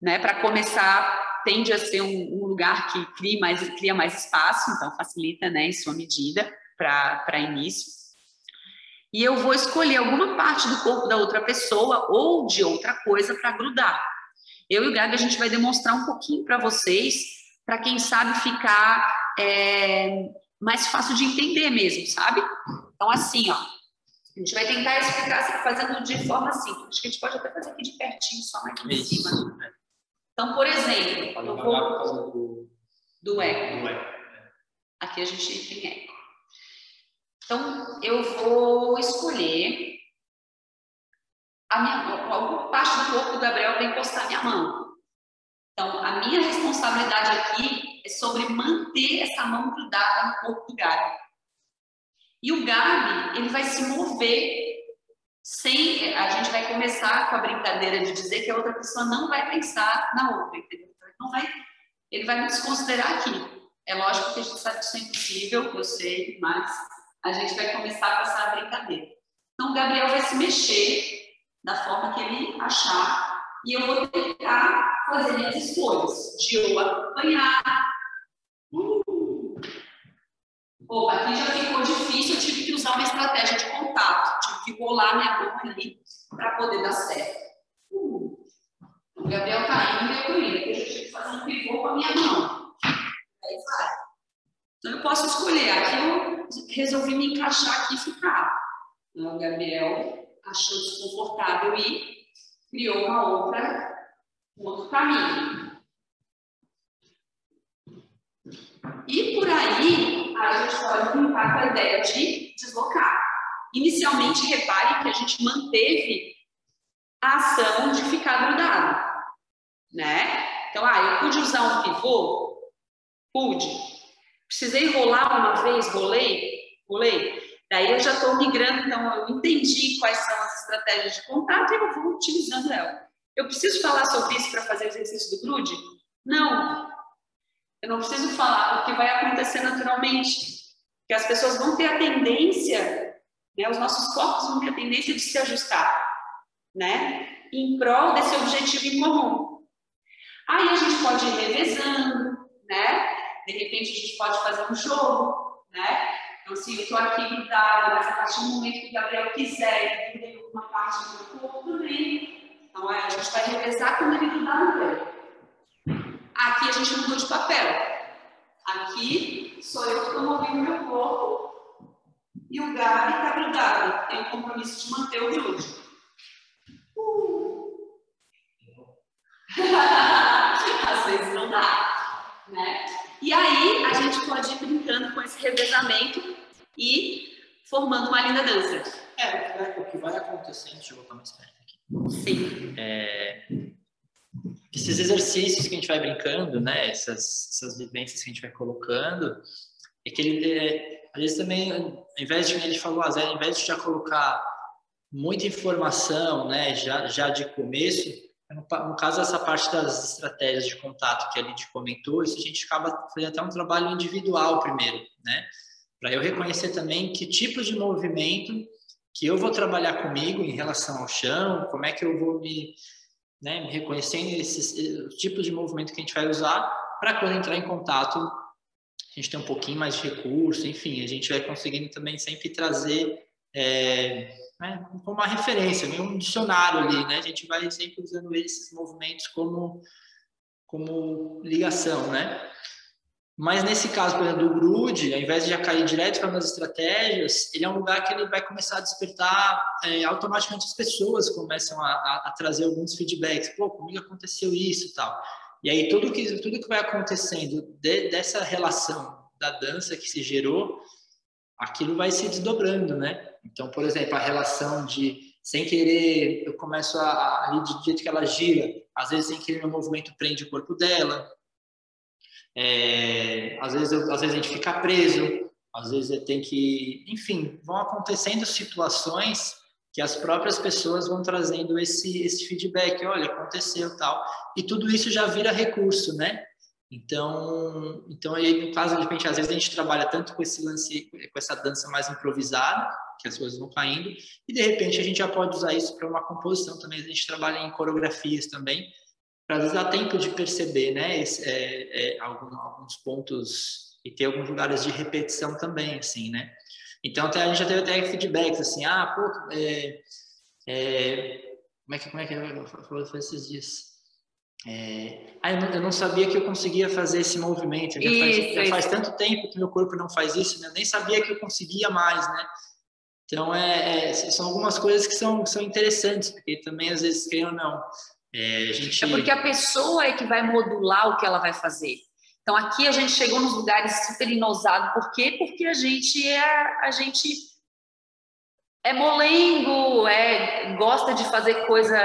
né? Para começar, tende a ser um, um lugar que cria mais, cria mais espaço, então facilita, né, em sua medida para início e eu vou escolher alguma parte do corpo da outra pessoa ou de outra coisa para grudar. Eu e o Gabi, a gente vai demonstrar um pouquinho para vocês, para quem sabe ficar é, mais fácil de entender mesmo, sabe? Então, assim, ó, a gente vai tentar explicar assim, fazendo de forma simples. Acho que a gente pode até fazer aqui de pertinho, só mais aqui em cima. Então, por exemplo, eu vou... do eco. Aqui a gente tem eco. Então, eu vou escolher a minha, alguma parte do corpo do Gabriel para encostar minha mão. Então, a minha responsabilidade aqui é sobre manter essa mão grudada no corpo do Gabi. E o Gabi, ele vai se mover sem. A gente vai começar com a brincadeira de dizer que a outra pessoa não vai pensar na outra, entendeu? Não vai, ele vai desconsiderar aqui. É lógico que a gente sabe que isso é impossível, eu sei, mas a gente vai começar com essa brincadeira. Então, o Gabriel vai se mexer da forma que ele achar e eu vou tentar fazer minhas escolhas de eu acompanhar. Uh. Opa, aqui já ficou difícil, eu tive que usar uma estratégia de contato, tive que rolar minha mão ali para poder dar certo. Uh. O Gabriel está indo e eu indo, eu tive que fazer um pivô com a minha mão. Aí vai. Então eu posso escolher. Aqui eu resolvi me encaixar aqui e ficar. Então, o Gabriel achou desconfortável e criou uma outra, um outro caminho. E por aí a gente pode brincar com a ideia de deslocar. Inicialmente, repare que a gente manteve a ação de ficar grudado, né? Então, ah, eu pude usar um pivô? Pude. Precisei rolar uma vez, rolei, rolei. Daí eu já estou migrando, então eu entendi quais são as estratégias de contato e eu vou utilizando ela. Eu preciso falar sobre isso para fazer o exercício do grude? Não. Eu não preciso falar, porque vai acontecer naturalmente. Que as pessoas vão ter a tendência, né, os nossos corpos vão ter a tendência de se ajustar, né, em prol desse objetivo em comum. Aí a gente pode ir revezando, né, de repente a gente pode fazer um jogo, né? Então, assim, eu estou aqui grudada, mas a partir do momento que o Gabriel quiser entender alguma parte do meu corpo, também. Então, a gente vai revezar quando ele grudar no pé. Aqui a gente mudou de papel. Aqui sou eu que estou movendo meu corpo e o Gabi está grudado. Tem o compromisso de manter o grude. Uh. Às vezes não dá, né? E aí a gente pode ir brincando com esse revezamento e formando uma linda dança. É, o que vai acontecendo, deixa eu botar mais perto aqui. Sim. É, esses exercícios que a gente vai brincando, né, essas, essas vivências que a gente vai colocando, é que ele, é, às vezes também, ao invés de, ele falou, vezes, ao invés de já colocar muita informação, né, já, já de começo, no, caso essa parte das estratégias de contato que a Lid comentou, isso a gente acaba fazendo até um trabalho individual primeiro, né, para eu reconhecer também que tipo de movimento que eu vou trabalhar comigo em relação ao chão, como é que eu vou me, né, reconhecendo esses tipos de movimento que a gente vai usar para quando entrar em contato a gente ter um pouquinho mais de recurso, enfim, a gente vai conseguindo também sempre trazer é, né, como uma referência, um dicionário ali, né? A gente vai sempre usando esses movimentos como como ligação, né? Mas nesse caso, por exemplo, do grude, ao invés de já cair direto para as estratégias, ele é um lugar que ele vai começar a despertar é, automaticamente as pessoas começam a, a, a, trazer alguns feedbacks. Pô, comigo aconteceu isso e tal. E aí tudo que tudo que vai acontecendo de, dessa relação da dança que se gerou, aquilo vai se desdobrando, né? Então, por exemplo, a relação de sem querer eu começo a, a do jeito que ela gira, às vezes sem querer meu movimento prende o corpo dela, é, às, vezes, às vezes a gente fica preso, às vezes tem que. Enfim, vão acontecendo situações que as próprias pessoas vão trazendo esse, esse feedback: olha, aconteceu tal. E tudo isso já vira recurso, né? Então, então aí no caso de repente às vezes a gente trabalha tanto com esse lance, com essa dança mais improvisada, que as coisas vão caindo, e de repente a gente já pode usar isso para uma composição também. A gente trabalha em coreografias também, às vezes dar tempo de perceber, né, esse, é, é, alguns, alguns pontos e ter alguns lugares de repetição também, assim, né. Então até a gente já teve até feedbacks assim, ah, pô, é, é, como é que como é que falei esses dias? É, ah, eu não, eu não, sabia que eu conseguia fazer esse movimento. Já, isso, faz, já faz, tanto tempo que meu corpo não faz isso, né? Eu nem sabia que eu conseguia mais, né? Então, é, é, são algumas coisas que são, são interessantes, porque também, às vezes, querem ou não, é, gente... é porque a pessoa é que vai modular o que ela vai fazer. Então aqui a gente chegou nos lugares super inosados. Por quê? Porque a gente é a gente é molengo, é gosta de fazer coisa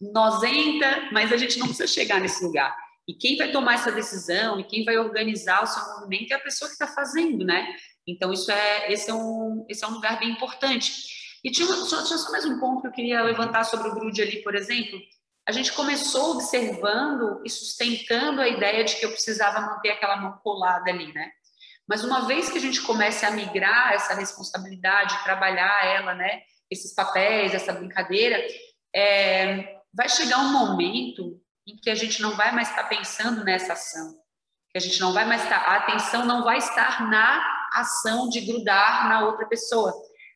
nozenta, mas a gente não precisa chegar nesse lugar. E quem vai tomar essa decisão e quem vai organizar o seu movimento é a pessoa que está fazendo, né? Então isso é esse é um esse é um lugar bem importante. E tinha, tinha só mais um ponto que eu queria levantar sobre o grude ali, por exemplo a gente começou observando e sustentando a ideia de que eu precisava manter aquela mão colada ali, né? Mas uma vez que a gente comece a migrar essa responsabilidade, trabalhar ela, né? Esses papéis, essa brincadeira, é, vai chegar um momento em que a gente não vai mais estar pensando nessa ação, que a gente não vai mais estar, a atenção não vai estar na ação de grudar na outra pessoa,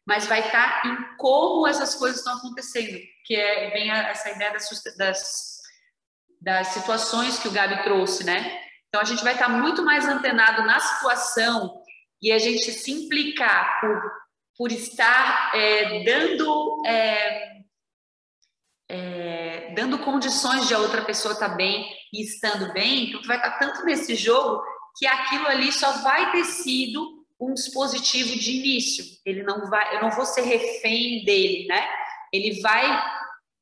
mas vai estar em como essas coisas estão acontecendo que é, vem essa ideia das, das, das situações que o Gabi trouxe, né? Então, a gente vai estar muito mais antenado na situação e a gente se implicar por, por estar é, dando, é, é, dando condições de a outra pessoa estar bem e estando bem, então tu vai estar tanto nesse jogo que aquilo ali só vai ter sido um dispositivo de início. Ele não vai, eu não vou ser refém dele, né? Ele vai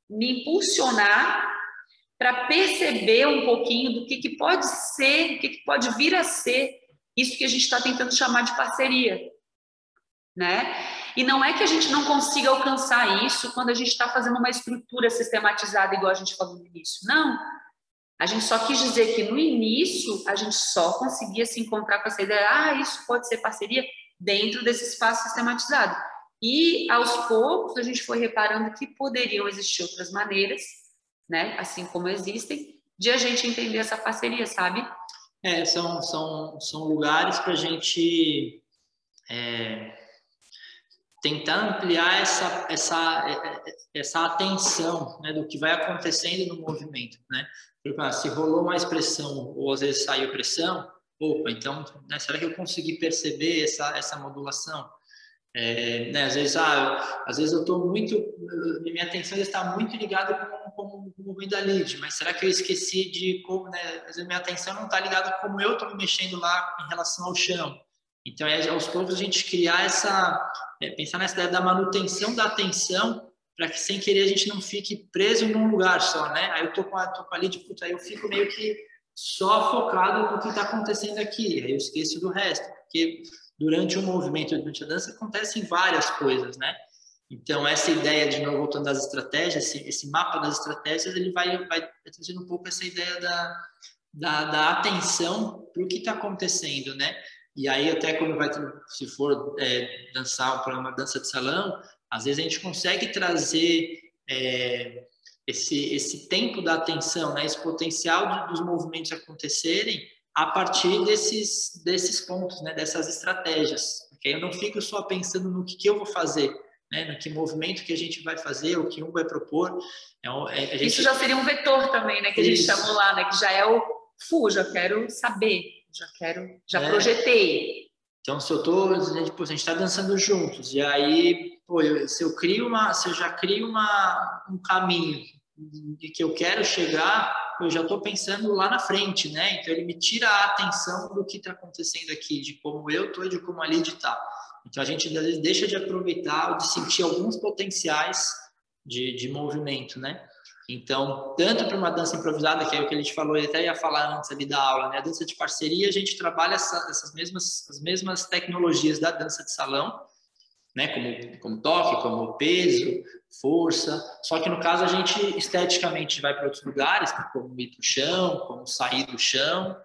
me impulsionar para perceber um pouquinho do que, que pode ser, o que, que pode vir a ser isso que a gente está tentando chamar de parceria, né? E não é que a gente não consiga alcançar isso quando a gente está fazendo uma estrutura sistematizada, igual a gente falou no início. Não. A gente só quis dizer que no início a gente só conseguia se encontrar com essa ideia, ah, isso pode ser parceria dentro desse espaço sistematizado. E aos poucos a gente foi reparando que poderiam existir outras maneiras, né, assim como existem, de a gente entender essa parceria, sabe? É, são, são, são lugares para a gente é, tentar ampliar essa, essa, essa atenção né, do que vai acontecendo no movimento. Né? Se rolou uma expressão ou às vezes saiu pressão, opa, então né, será que eu consegui perceber essa, essa modulação? É, né, às vezes, ah, às vezes eu estou muito, minha atenção está muito ligada com, o movimento da lead, mas será que eu esqueci de como, né, às vezes minha atenção não está ligada com como eu estou me mexendo lá em relação ao chão. Então, é aos poucos a gente criar essa, é, pensar nessa ideia da manutenção da atenção para que sem querer a gente não fique preso num lugar só, né? Aí eu tô com a, tô com a lead, puta, aí eu fico meio que só focado no que está acontecendo aqui, aí eu esqueço do resto, porque durante o movimento, durante a dança, acontecem várias coisas, né? Então, essa ideia, de novo, voltando às estratégias, esse, esse mapa das estratégias, ele vai, vai trazendo um pouco essa ideia da, da, da atenção para o que está acontecendo, né? E aí, até quando vai, se for é, dançar um programa dança de salão, às vezes a gente consegue trazer é, esse, esse tempo da atenção, né? esse potencial de, dos movimentos acontecerem a partir desses, desses pontos, né, dessas estratégias. Porque eu não fico só pensando no que, que eu vou fazer, né, no que movimento que a gente vai fazer, o que um vai propor. É, é, gente... Isso já seria um vetor também, né, que a gente Isso. chamou lá, né, que já é o FU, já quero saber, já quero, já é. projetei. Então, se eu tô, a gente está dançando juntos, e aí, pô, eu, se eu crio uma, se eu já crio uma, um caminho de que eu quero chegar, eu já estou pensando lá na frente, né? Então ele me tira a atenção do que está acontecendo aqui, de como eu estou e de como ali está. Então a gente às vezes deixa de aproveitar ou de sentir alguns potenciais de, de movimento, né? Então, tanto para uma dança improvisada, que é o que a gente falou, e até ia falar antes ali da aula, né? A dança de parceria, a gente trabalha essa, essas mesmas, as mesmas tecnologias da dança de salão, né? Como, como toque, como peso, força. Só que no caso a gente esteticamente vai para outros lugares, como ir para o chão, como sair do chão,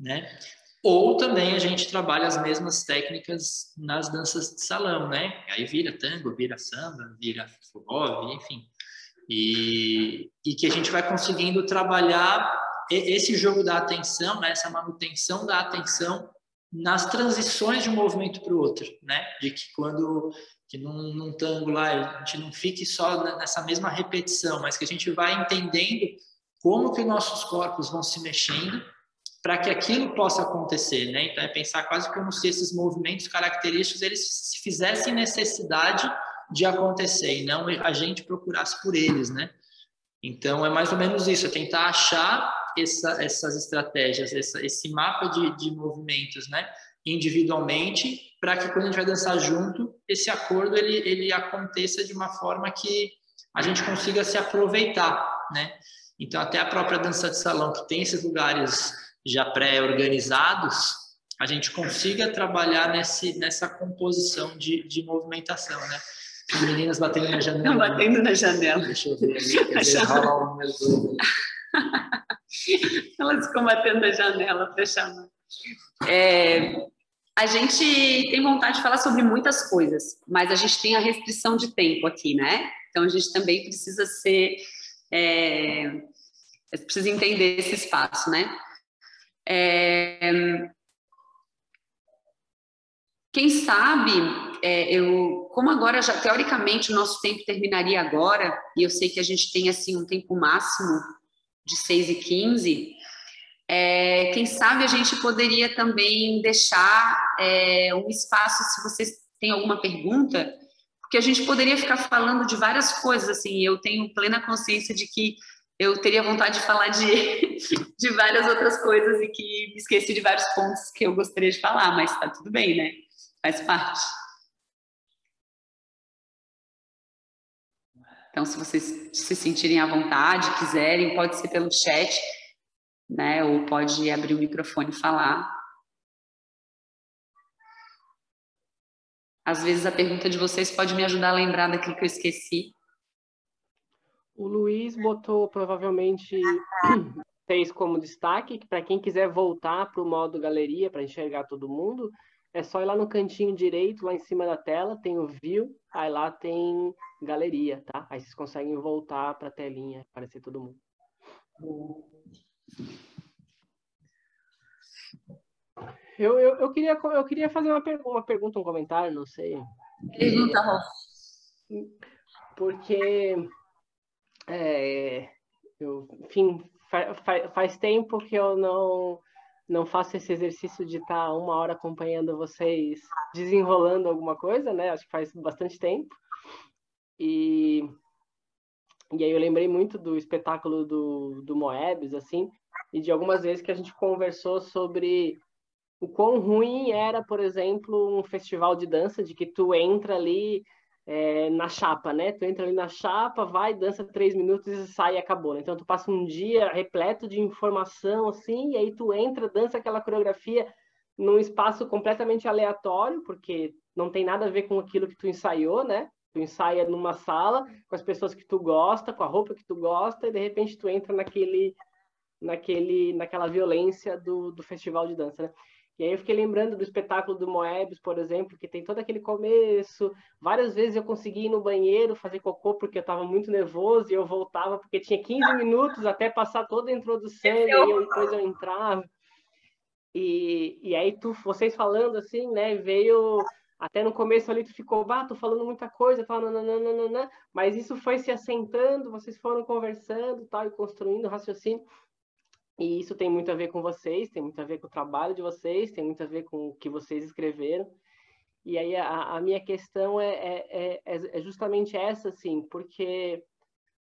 né? Ou também a gente trabalha as mesmas técnicas nas danças de salão, né? Aí vira tango, vira samba, vira forró, enfim. E, e que a gente vai conseguindo trabalhar esse jogo da atenção, né? essa manutenção da atenção nas transições de um movimento para o outro, né? De que quando que num, num tango lá a gente não fique só nessa mesma repetição, mas que a gente vai entendendo como que nossos corpos vão se mexendo para que aquilo possa acontecer, né? Então é pensar quase como se esses movimentos característicos eles se fizessem necessidade de acontecer e não a gente procurasse por eles, né? Então é mais ou menos isso, é tentar achar essa, essas estratégias, essa, esse mapa de, de movimentos, né? Individualmente, para que quando a gente vai dançar junto, esse acordo ele, ele aconteça de uma forma que a gente consiga se aproveitar, né? Então, até a própria dança de salão, que tem esses lugares já pré-organizados, a gente consiga trabalhar nesse, nessa composição de, de movimentação, né? Meninas batendo na janela. Batendo na janela. Deixa eu ver ali, quer dizer, rola o número do... Elas ficam batendo na janela para chamar. É, a gente tem vontade de falar sobre muitas coisas, mas a gente tem a restrição de tempo aqui, né? Então a gente também precisa ser. É, precisa entender esse espaço, né? É, quem sabe, é, eu, como agora já teoricamente o nosso tempo terminaria agora, e eu sei que a gente tem assim um tempo máximo de 6 e 15, é, quem sabe a gente poderia também deixar é, um espaço, se vocês têm alguma pergunta, porque a gente poderia ficar falando de várias coisas, assim, eu tenho plena consciência de que eu teria vontade de falar de, de várias outras coisas e que esqueci de vários pontos que eu gostaria de falar, mas está tudo bem, né? Faz parte. Então, se vocês se sentirem à vontade, quiserem, pode ser pelo chat, né? Ou pode abrir o microfone e falar. Às vezes a pergunta de vocês pode me ajudar a lembrar daquilo que eu esqueci. O Luiz botou provavelmente fez como destaque que para quem quiser voltar para o modo galeria para enxergar todo mundo, é só ir lá no cantinho direito, lá em cima da tela, tem o View, aí lá tem galeria, tá? Aí vocês conseguem voltar para a telinha, aparecer todo mundo. Eu, eu, eu, queria, eu queria fazer uma, uma pergunta, um comentário, não sei. Pergunta, Rô. Porque, é, eu, enfim, fa, fa, faz tempo que eu não não faço esse exercício de estar uma hora acompanhando vocês desenrolando alguma coisa, né? Acho que faz bastante tempo. E, e aí eu lembrei muito do espetáculo do, do Moebius, assim, e de algumas vezes que a gente conversou sobre o quão ruim era, por exemplo, um festival de dança, de que tu entra ali é, na chapa, né? Tu entra ali na chapa, vai, dança três minutos e sai e acabou. Né? Então tu passa um dia repleto de informação, assim, e aí tu entra, dança aquela coreografia num espaço completamente aleatório, porque não tem nada a ver com aquilo que tu ensaiou, né? Tu ensaia numa sala com as pessoas que tu gosta, com a roupa que tu gosta, e de repente tu entra naquele, naquele, naquela violência do, do festival de dança, né? E aí eu fiquei lembrando do espetáculo do Moebius, por exemplo, que tem todo aquele começo. Várias vezes eu consegui ir no banheiro fazer cocô porque eu estava muito nervoso e eu voltava porque tinha 15 minutos até passar toda a introdução e aí depois eu entrava. E, e aí tu, vocês falando assim, né, veio até no começo ali tu ficou, bah, tô falando muita coisa, tal, nananana, mas isso foi se assentando, vocês foram conversando, tal, e construindo raciocínio. E isso tem muito a ver com vocês, tem muito a ver com o trabalho de vocês, tem muito a ver com o que vocês escreveram. E aí a, a minha questão é, é, é, é, justamente essa, assim, porque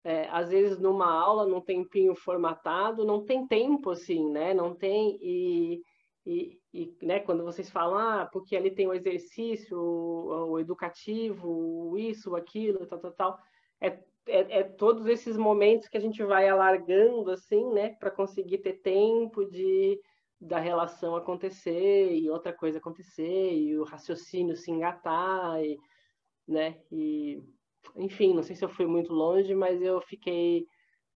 é, às vezes numa aula, num tempinho formatado, não tem tempo, assim, né? Não tem, e, e, e né, quando vocês falam, ah, porque ali tem o exercício, o, o educativo, isso, aquilo, tal, tal, tal, é é, é, todos esses momentos que a gente vai alargando assim, né, para conseguir ter tempo de da relação acontecer e outra coisa acontecer e o raciocínio se engatar e, né, e enfim, não sei se eu fui muito longe, mas eu fiquei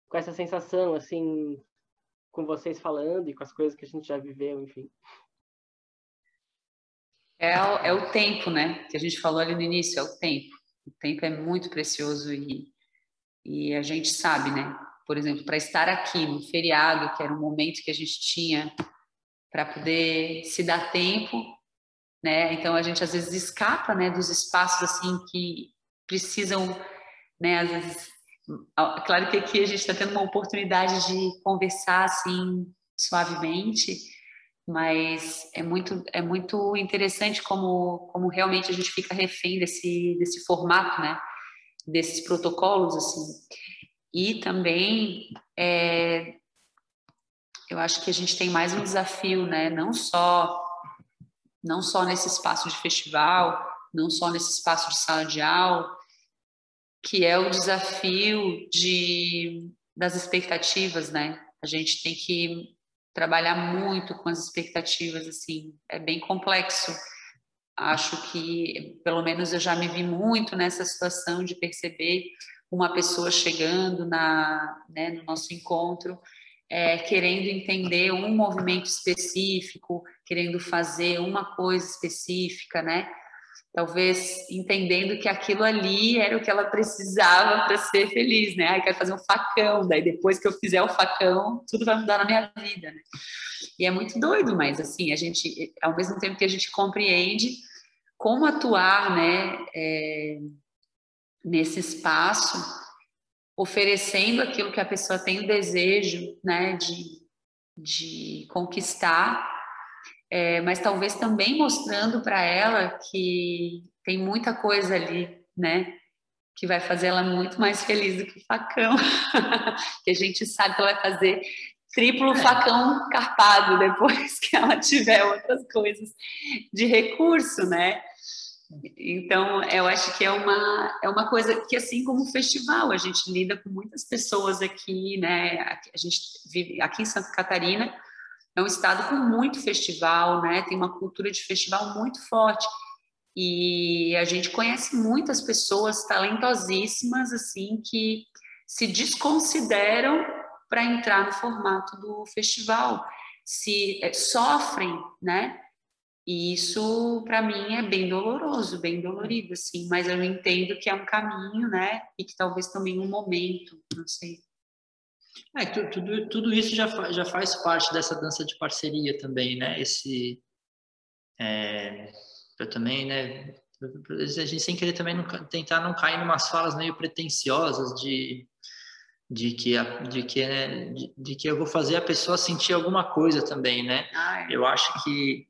com essa sensação assim com vocês falando e com as coisas que a gente já viveu, enfim. É, é o tempo, né? Que a gente falou ali no início, é o tempo. O tempo é muito precioso e e a gente sabe, né? Por exemplo, para estar aqui no feriado, que era um momento que a gente tinha para poder se dar tempo, né? Então a gente às vezes escapa, né, dos espaços assim que precisam, né, às vezes claro que aqui a gente está tendo uma oportunidade de conversar assim suavemente, mas é muito é muito interessante como como realmente a gente fica refém desse desse formato, né? Desses protocolos assim. E também é, eu acho que a gente tem mais um desafio né? Não só não só nesse espaço de festival não só nesse espaço de sala de aula que é o desafio de das expectativas né? A gente tem que trabalhar muito com as expectativas assim. É bem complexo acho que, pelo menos, eu já me vi muito nessa situação de perceber uma pessoa chegando na, né, no nosso encontro, é, querendo entender um movimento específico, querendo fazer uma coisa específica, né? Talvez entendendo que aquilo ali era o que ela precisava para ser feliz, né? Ai, quero fazer um facão, daí depois que eu fizer o facão, tudo vai mudar na minha vida, né? E é muito doido, mas assim, a gente, ao mesmo tempo que a gente compreende como atuar, né, é, nesse espaço, oferecendo aquilo que a pessoa tem o desejo, né, de, de conquistar, é, mas talvez também mostrando para ela que tem muita coisa ali, né, que vai fazer ela muito mais feliz do que o facão, que a gente sabe que ela vai fazer triplo facão carpado depois que ela tiver outras coisas de recurso, né? Então, eu acho que é uma, é uma coisa que, assim como o festival, a gente lida com muitas pessoas aqui, né? A gente vive aqui em Santa Catarina, é um estado com muito festival, né? Tem uma cultura de festival muito forte. E a gente conhece muitas pessoas talentosíssimas, assim, que se desconsideram para entrar no formato do festival, se é, sofrem, né? E isso para mim é bem doloroso, bem dolorido, assim, mas eu entendo que é um caminho, né? E que talvez também um momento, não sei. É, tudo, tudo isso já, já faz parte dessa dança de parceria também, né? Esse. É, eu também, né? A gente sem querer também não, tentar não cair em umas falas meio pretensiosas de de que, a, de, que é, de, de, que eu vou fazer a pessoa sentir alguma coisa também, né? Ai. Eu acho que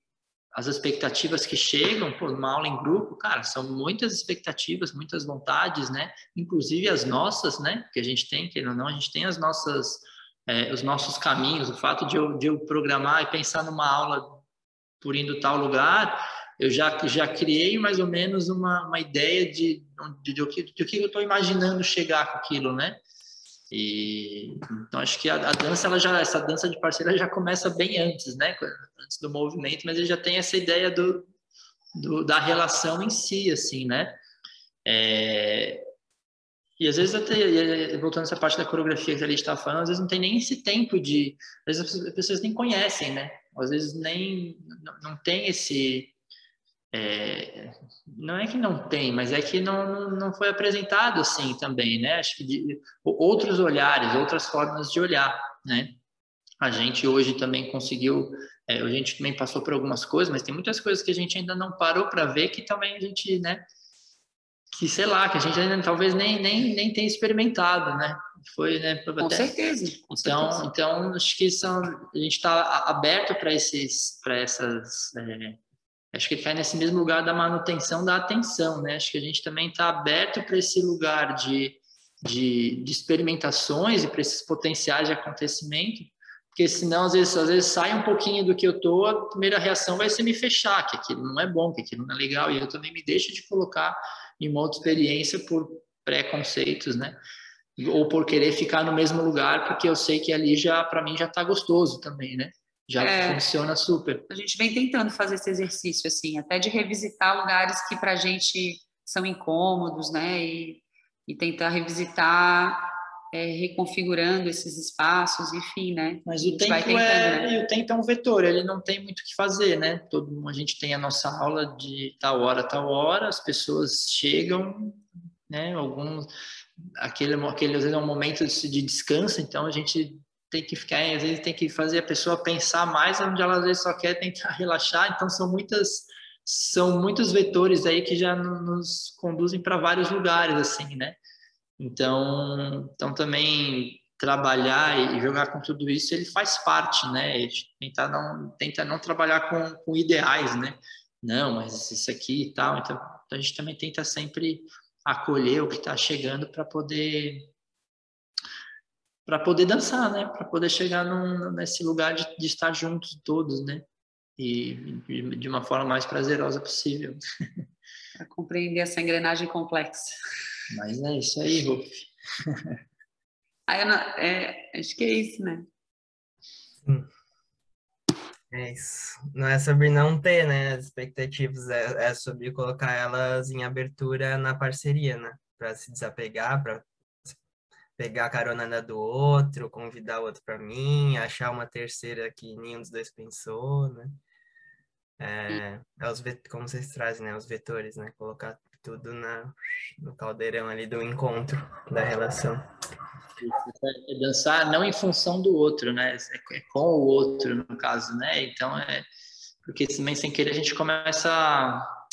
as expectativas que chegam por uma aula em grupo, cara, são muitas expectativas, muitas vontades, né? Inclusive as nossas, né? Que a gente tem, que não, a gente tem as nossas, é, os nossos caminhos. O fato de eu, de eu programar e pensar numa aula por indo tal lugar, eu já, já criei mais ou menos uma, uma ideia de, de, de, de, de o que eu estou imaginando chegar com aquilo, né? E então acho que a, a, dança, ela já, essa dança de parceira já começa bem antes, né? Antes do movimento, mas ele já tem essa ideia do, do da relação em si, assim, né? É, e às vezes até voltando essa parte da coreografia que a gente estava falando, às vezes não tem nem esse tempo de, às vezes as pessoas nem conhecem, né? Às vezes nem não, não tem esse é, não é que não tem, mas é que não, não foi apresentado assim também, né? Acho que de, outros olhares, outras formas de olhar, né? A gente hoje também conseguiu, é, a gente também passou por algumas coisas, mas tem muitas coisas que a gente ainda não parou para ver que também a gente, né? Que sei lá, que a gente ainda talvez nem nem, nem tenha experimentado, né? Foi, né? Com até... certeza. Com então, certeza. então acho que são, a gente está aberto para esses, para essas é, Acho que cai nesse mesmo lugar da manutenção da atenção, né? Acho que a gente também está aberto para esse lugar de, de, de experimentações e para esses potenciais de acontecimento, porque senão às vezes, às vezes sai um pouquinho do que eu tô, a primeira reação vai ser me fechar, que aquilo não é bom, que aquilo não é legal, e eu também me deixo de colocar em uma outra experiência por preconceitos, né? Ou por querer ficar no mesmo lugar, porque eu sei que ali já, para mim, já está gostoso também, né? Já é, funciona super. A gente vem tentando fazer esse exercício, assim, até de revisitar lugares que para a gente são incômodos, né? E, e tentar revisitar, é, reconfigurando esses espaços, enfim, né? Mas o tempo, tentando, é, né? o tempo é um vetor, ele não tem muito o que fazer, né? Todo, a gente tem a nossa aula de tal hora, tal hora, as pessoas chegam, né? Alguns aquele, aquele às vezes é um momento de, de descanso, então a gente tem que ficar, às vezes tem que fazer a pessoa pensar mais onde ela às vezes só quer tentar relaxar. Então são muitas são muitos vetores aí que já nos conduzem para vários lugares assim, né? Então, então também trabalhar e jogar com tudo isso, ele faz parte, né? Tentar não tentar não trabalhar com, com ideais, né? Não, mas isso aqui e tal. Então, a gente também tenta sempre acolher o que está chegando para poder para poder dançar, né? Para poder chegar num, nesse lugar de, de, estar juntos todos, né? E de uma forma mais prazerosa possível. Para compreender essa engrenagem complexa. Mas é isso aí, Rolf. é, acho que é isso, né? Sim. É isso. Não é sobre não ter, né? As expectativas, é, é sobre colocar elas em abertura na parceria, né? Para se desapegar, para pegar a carona da do outro, convidar o outro para mim, achar uma terceira que nenhum dos dois pensou, né? É, é os como vocês trazem, né? Os vetores, né? Colocar tudo na, no caldeirão ali do encontro da relação. É dançar não em função do outro, né? É com o outro, no caso, né? Então é porque também sem querer a gente começa a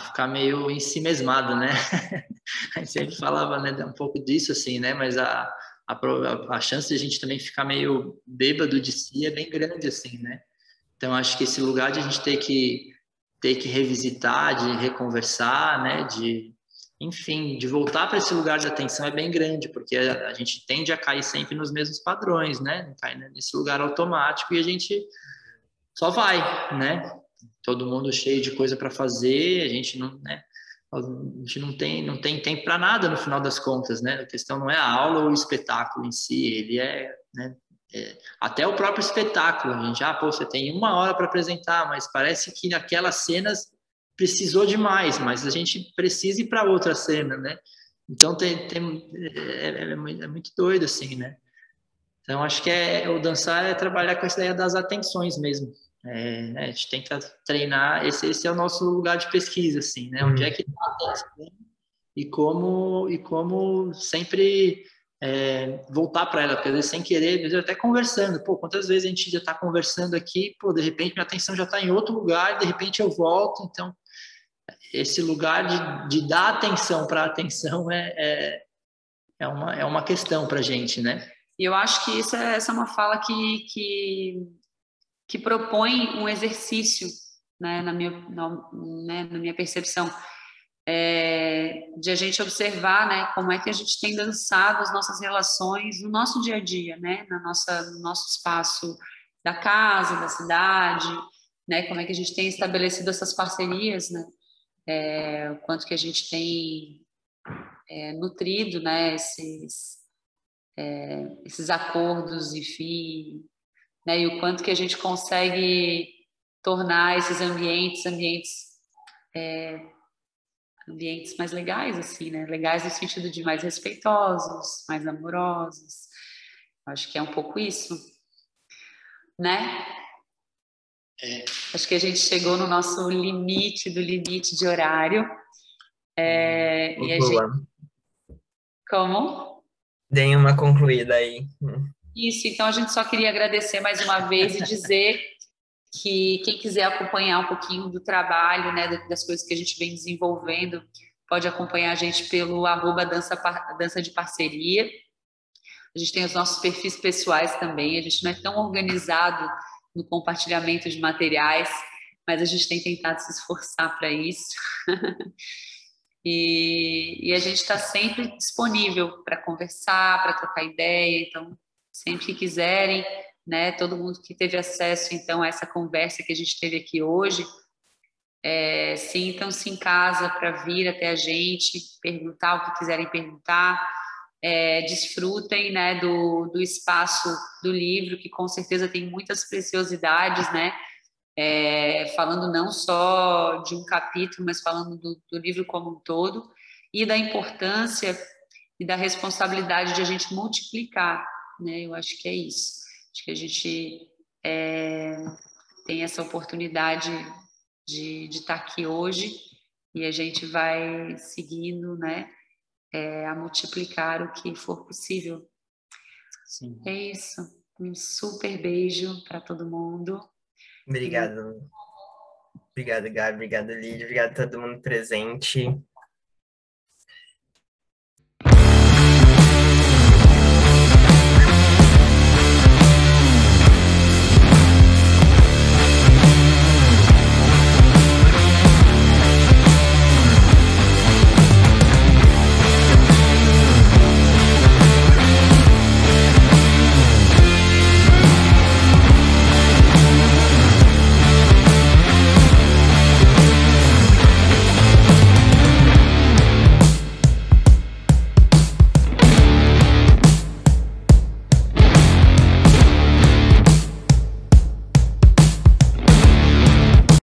ficar meio em si mesmado, né? a gente sempre falava né, um pouco disso, assim, né? Mas a, a, a chance de a gente também ficar meio bêbado de si é bem grande, assim, né? Então, acho que esse lugar de a gente ter que, ter que revisitar, de reconversar, né? De, enfim, de voltar para esse lugar de atenção é bem grande, porque a, a, gente tende a cair sempre nos mesmos padrões, né? Cai nesse lugar automático e a gente só vai, né? Todo mundo cheio de coisa para fazer, a gente não, né, a gente não tem, não tem tempo para nada no final das contas, né? A questão não é a aula ou o espetáculo em si, ele é, né, é até o próprio espetáculo, a gente, ah, pô, você tem uma hora para apresentar, mas parece que naquelas cenas precisou demais, mas a gente precisa ir para outra cena, né? Então tem, tem é, é, é, muito doido assim, né? Então acho que é o dançar é trabalhar com essa ideia das atenções mesmo. É, né, a gente tenta treinar, esse, esse é o nosso lugar de pesquisa, assim, né? Onde é que está e como, e como sempre é, voltar para ela, porque às vezes sem querer, às vezes até conversando, pô, quantas vezes a gente já está conversando aqui, pô, de repente minha atenção já está em outro lugar, de repente eu volto, então esse lugar de, de dar atenção para a atenção é, é, é uma, é uma questão para a gente, né? E eu acho que isso é, essa é uma fala que, que, que propõe um exercício, né, na, minha, na, né, na minha percepção, é, de a gente observar né, como é que a gente tem dançado as nossas relações no nosso dia a dia, né, na nossa, no nosso espaço da casa, da cidade, né, como é que a gente tem estabelecido essas parcerias, né, é, o quanto que a gente tem é, nutrido né, esses, é, esses acordos, enfim, né, e o quanto que a gente consegue tornar esses ambientes ambientes é, ambientes mais legais assim né legais no sentido de mais respeitosos mais amorosos acho que é um pouco isso né é. acho que a gente chegou no nosso limite do limite de horário é, e a gente como? Deem uma concluída aí. Isso, então a gente só queria agradecer mais uma vez e dizer que quem quiser acompanhar um pouquinho do trabalho, né, das coisas que a gente vem desenvolvendo, pode acompanhar a gente pelo arroba dança, dança de parceria. A gente tem os nossos perfis pessoais também, a gente não é tão organizado no compartilhamento de materiais, mas a gente tem tentado se esforçar para isso. E, e a gente está sempre disponível para conversar, para trocar ideia. Então, sempre que quiserem, né, todo mundo que teve acesso então a essa conversa que a gente teve aqui hoje, é, sintam-se em casa para vir até a gente, perguntar o que quiserem perguntar, é, desfrutem né, do, do espaço do livro, que com certeza tem muitas preciosidades, né? é, falando não só de um capítulo, mas falando do, do, livro como um todo, e da importância e da responsabilidade de a gente multiplicar, né? Eu acho que é isso. Acho que a gente é, tem essa oportunidade de, estar aqui hoje e a gente vai seguindo, né? É, a multiplicar o que for possível. Sim. É isso. Um super beijo para todo mundo. Obrigado. Obrigado, Gabi. Obrigado, Lídia. Obrigado a todo mundo presente.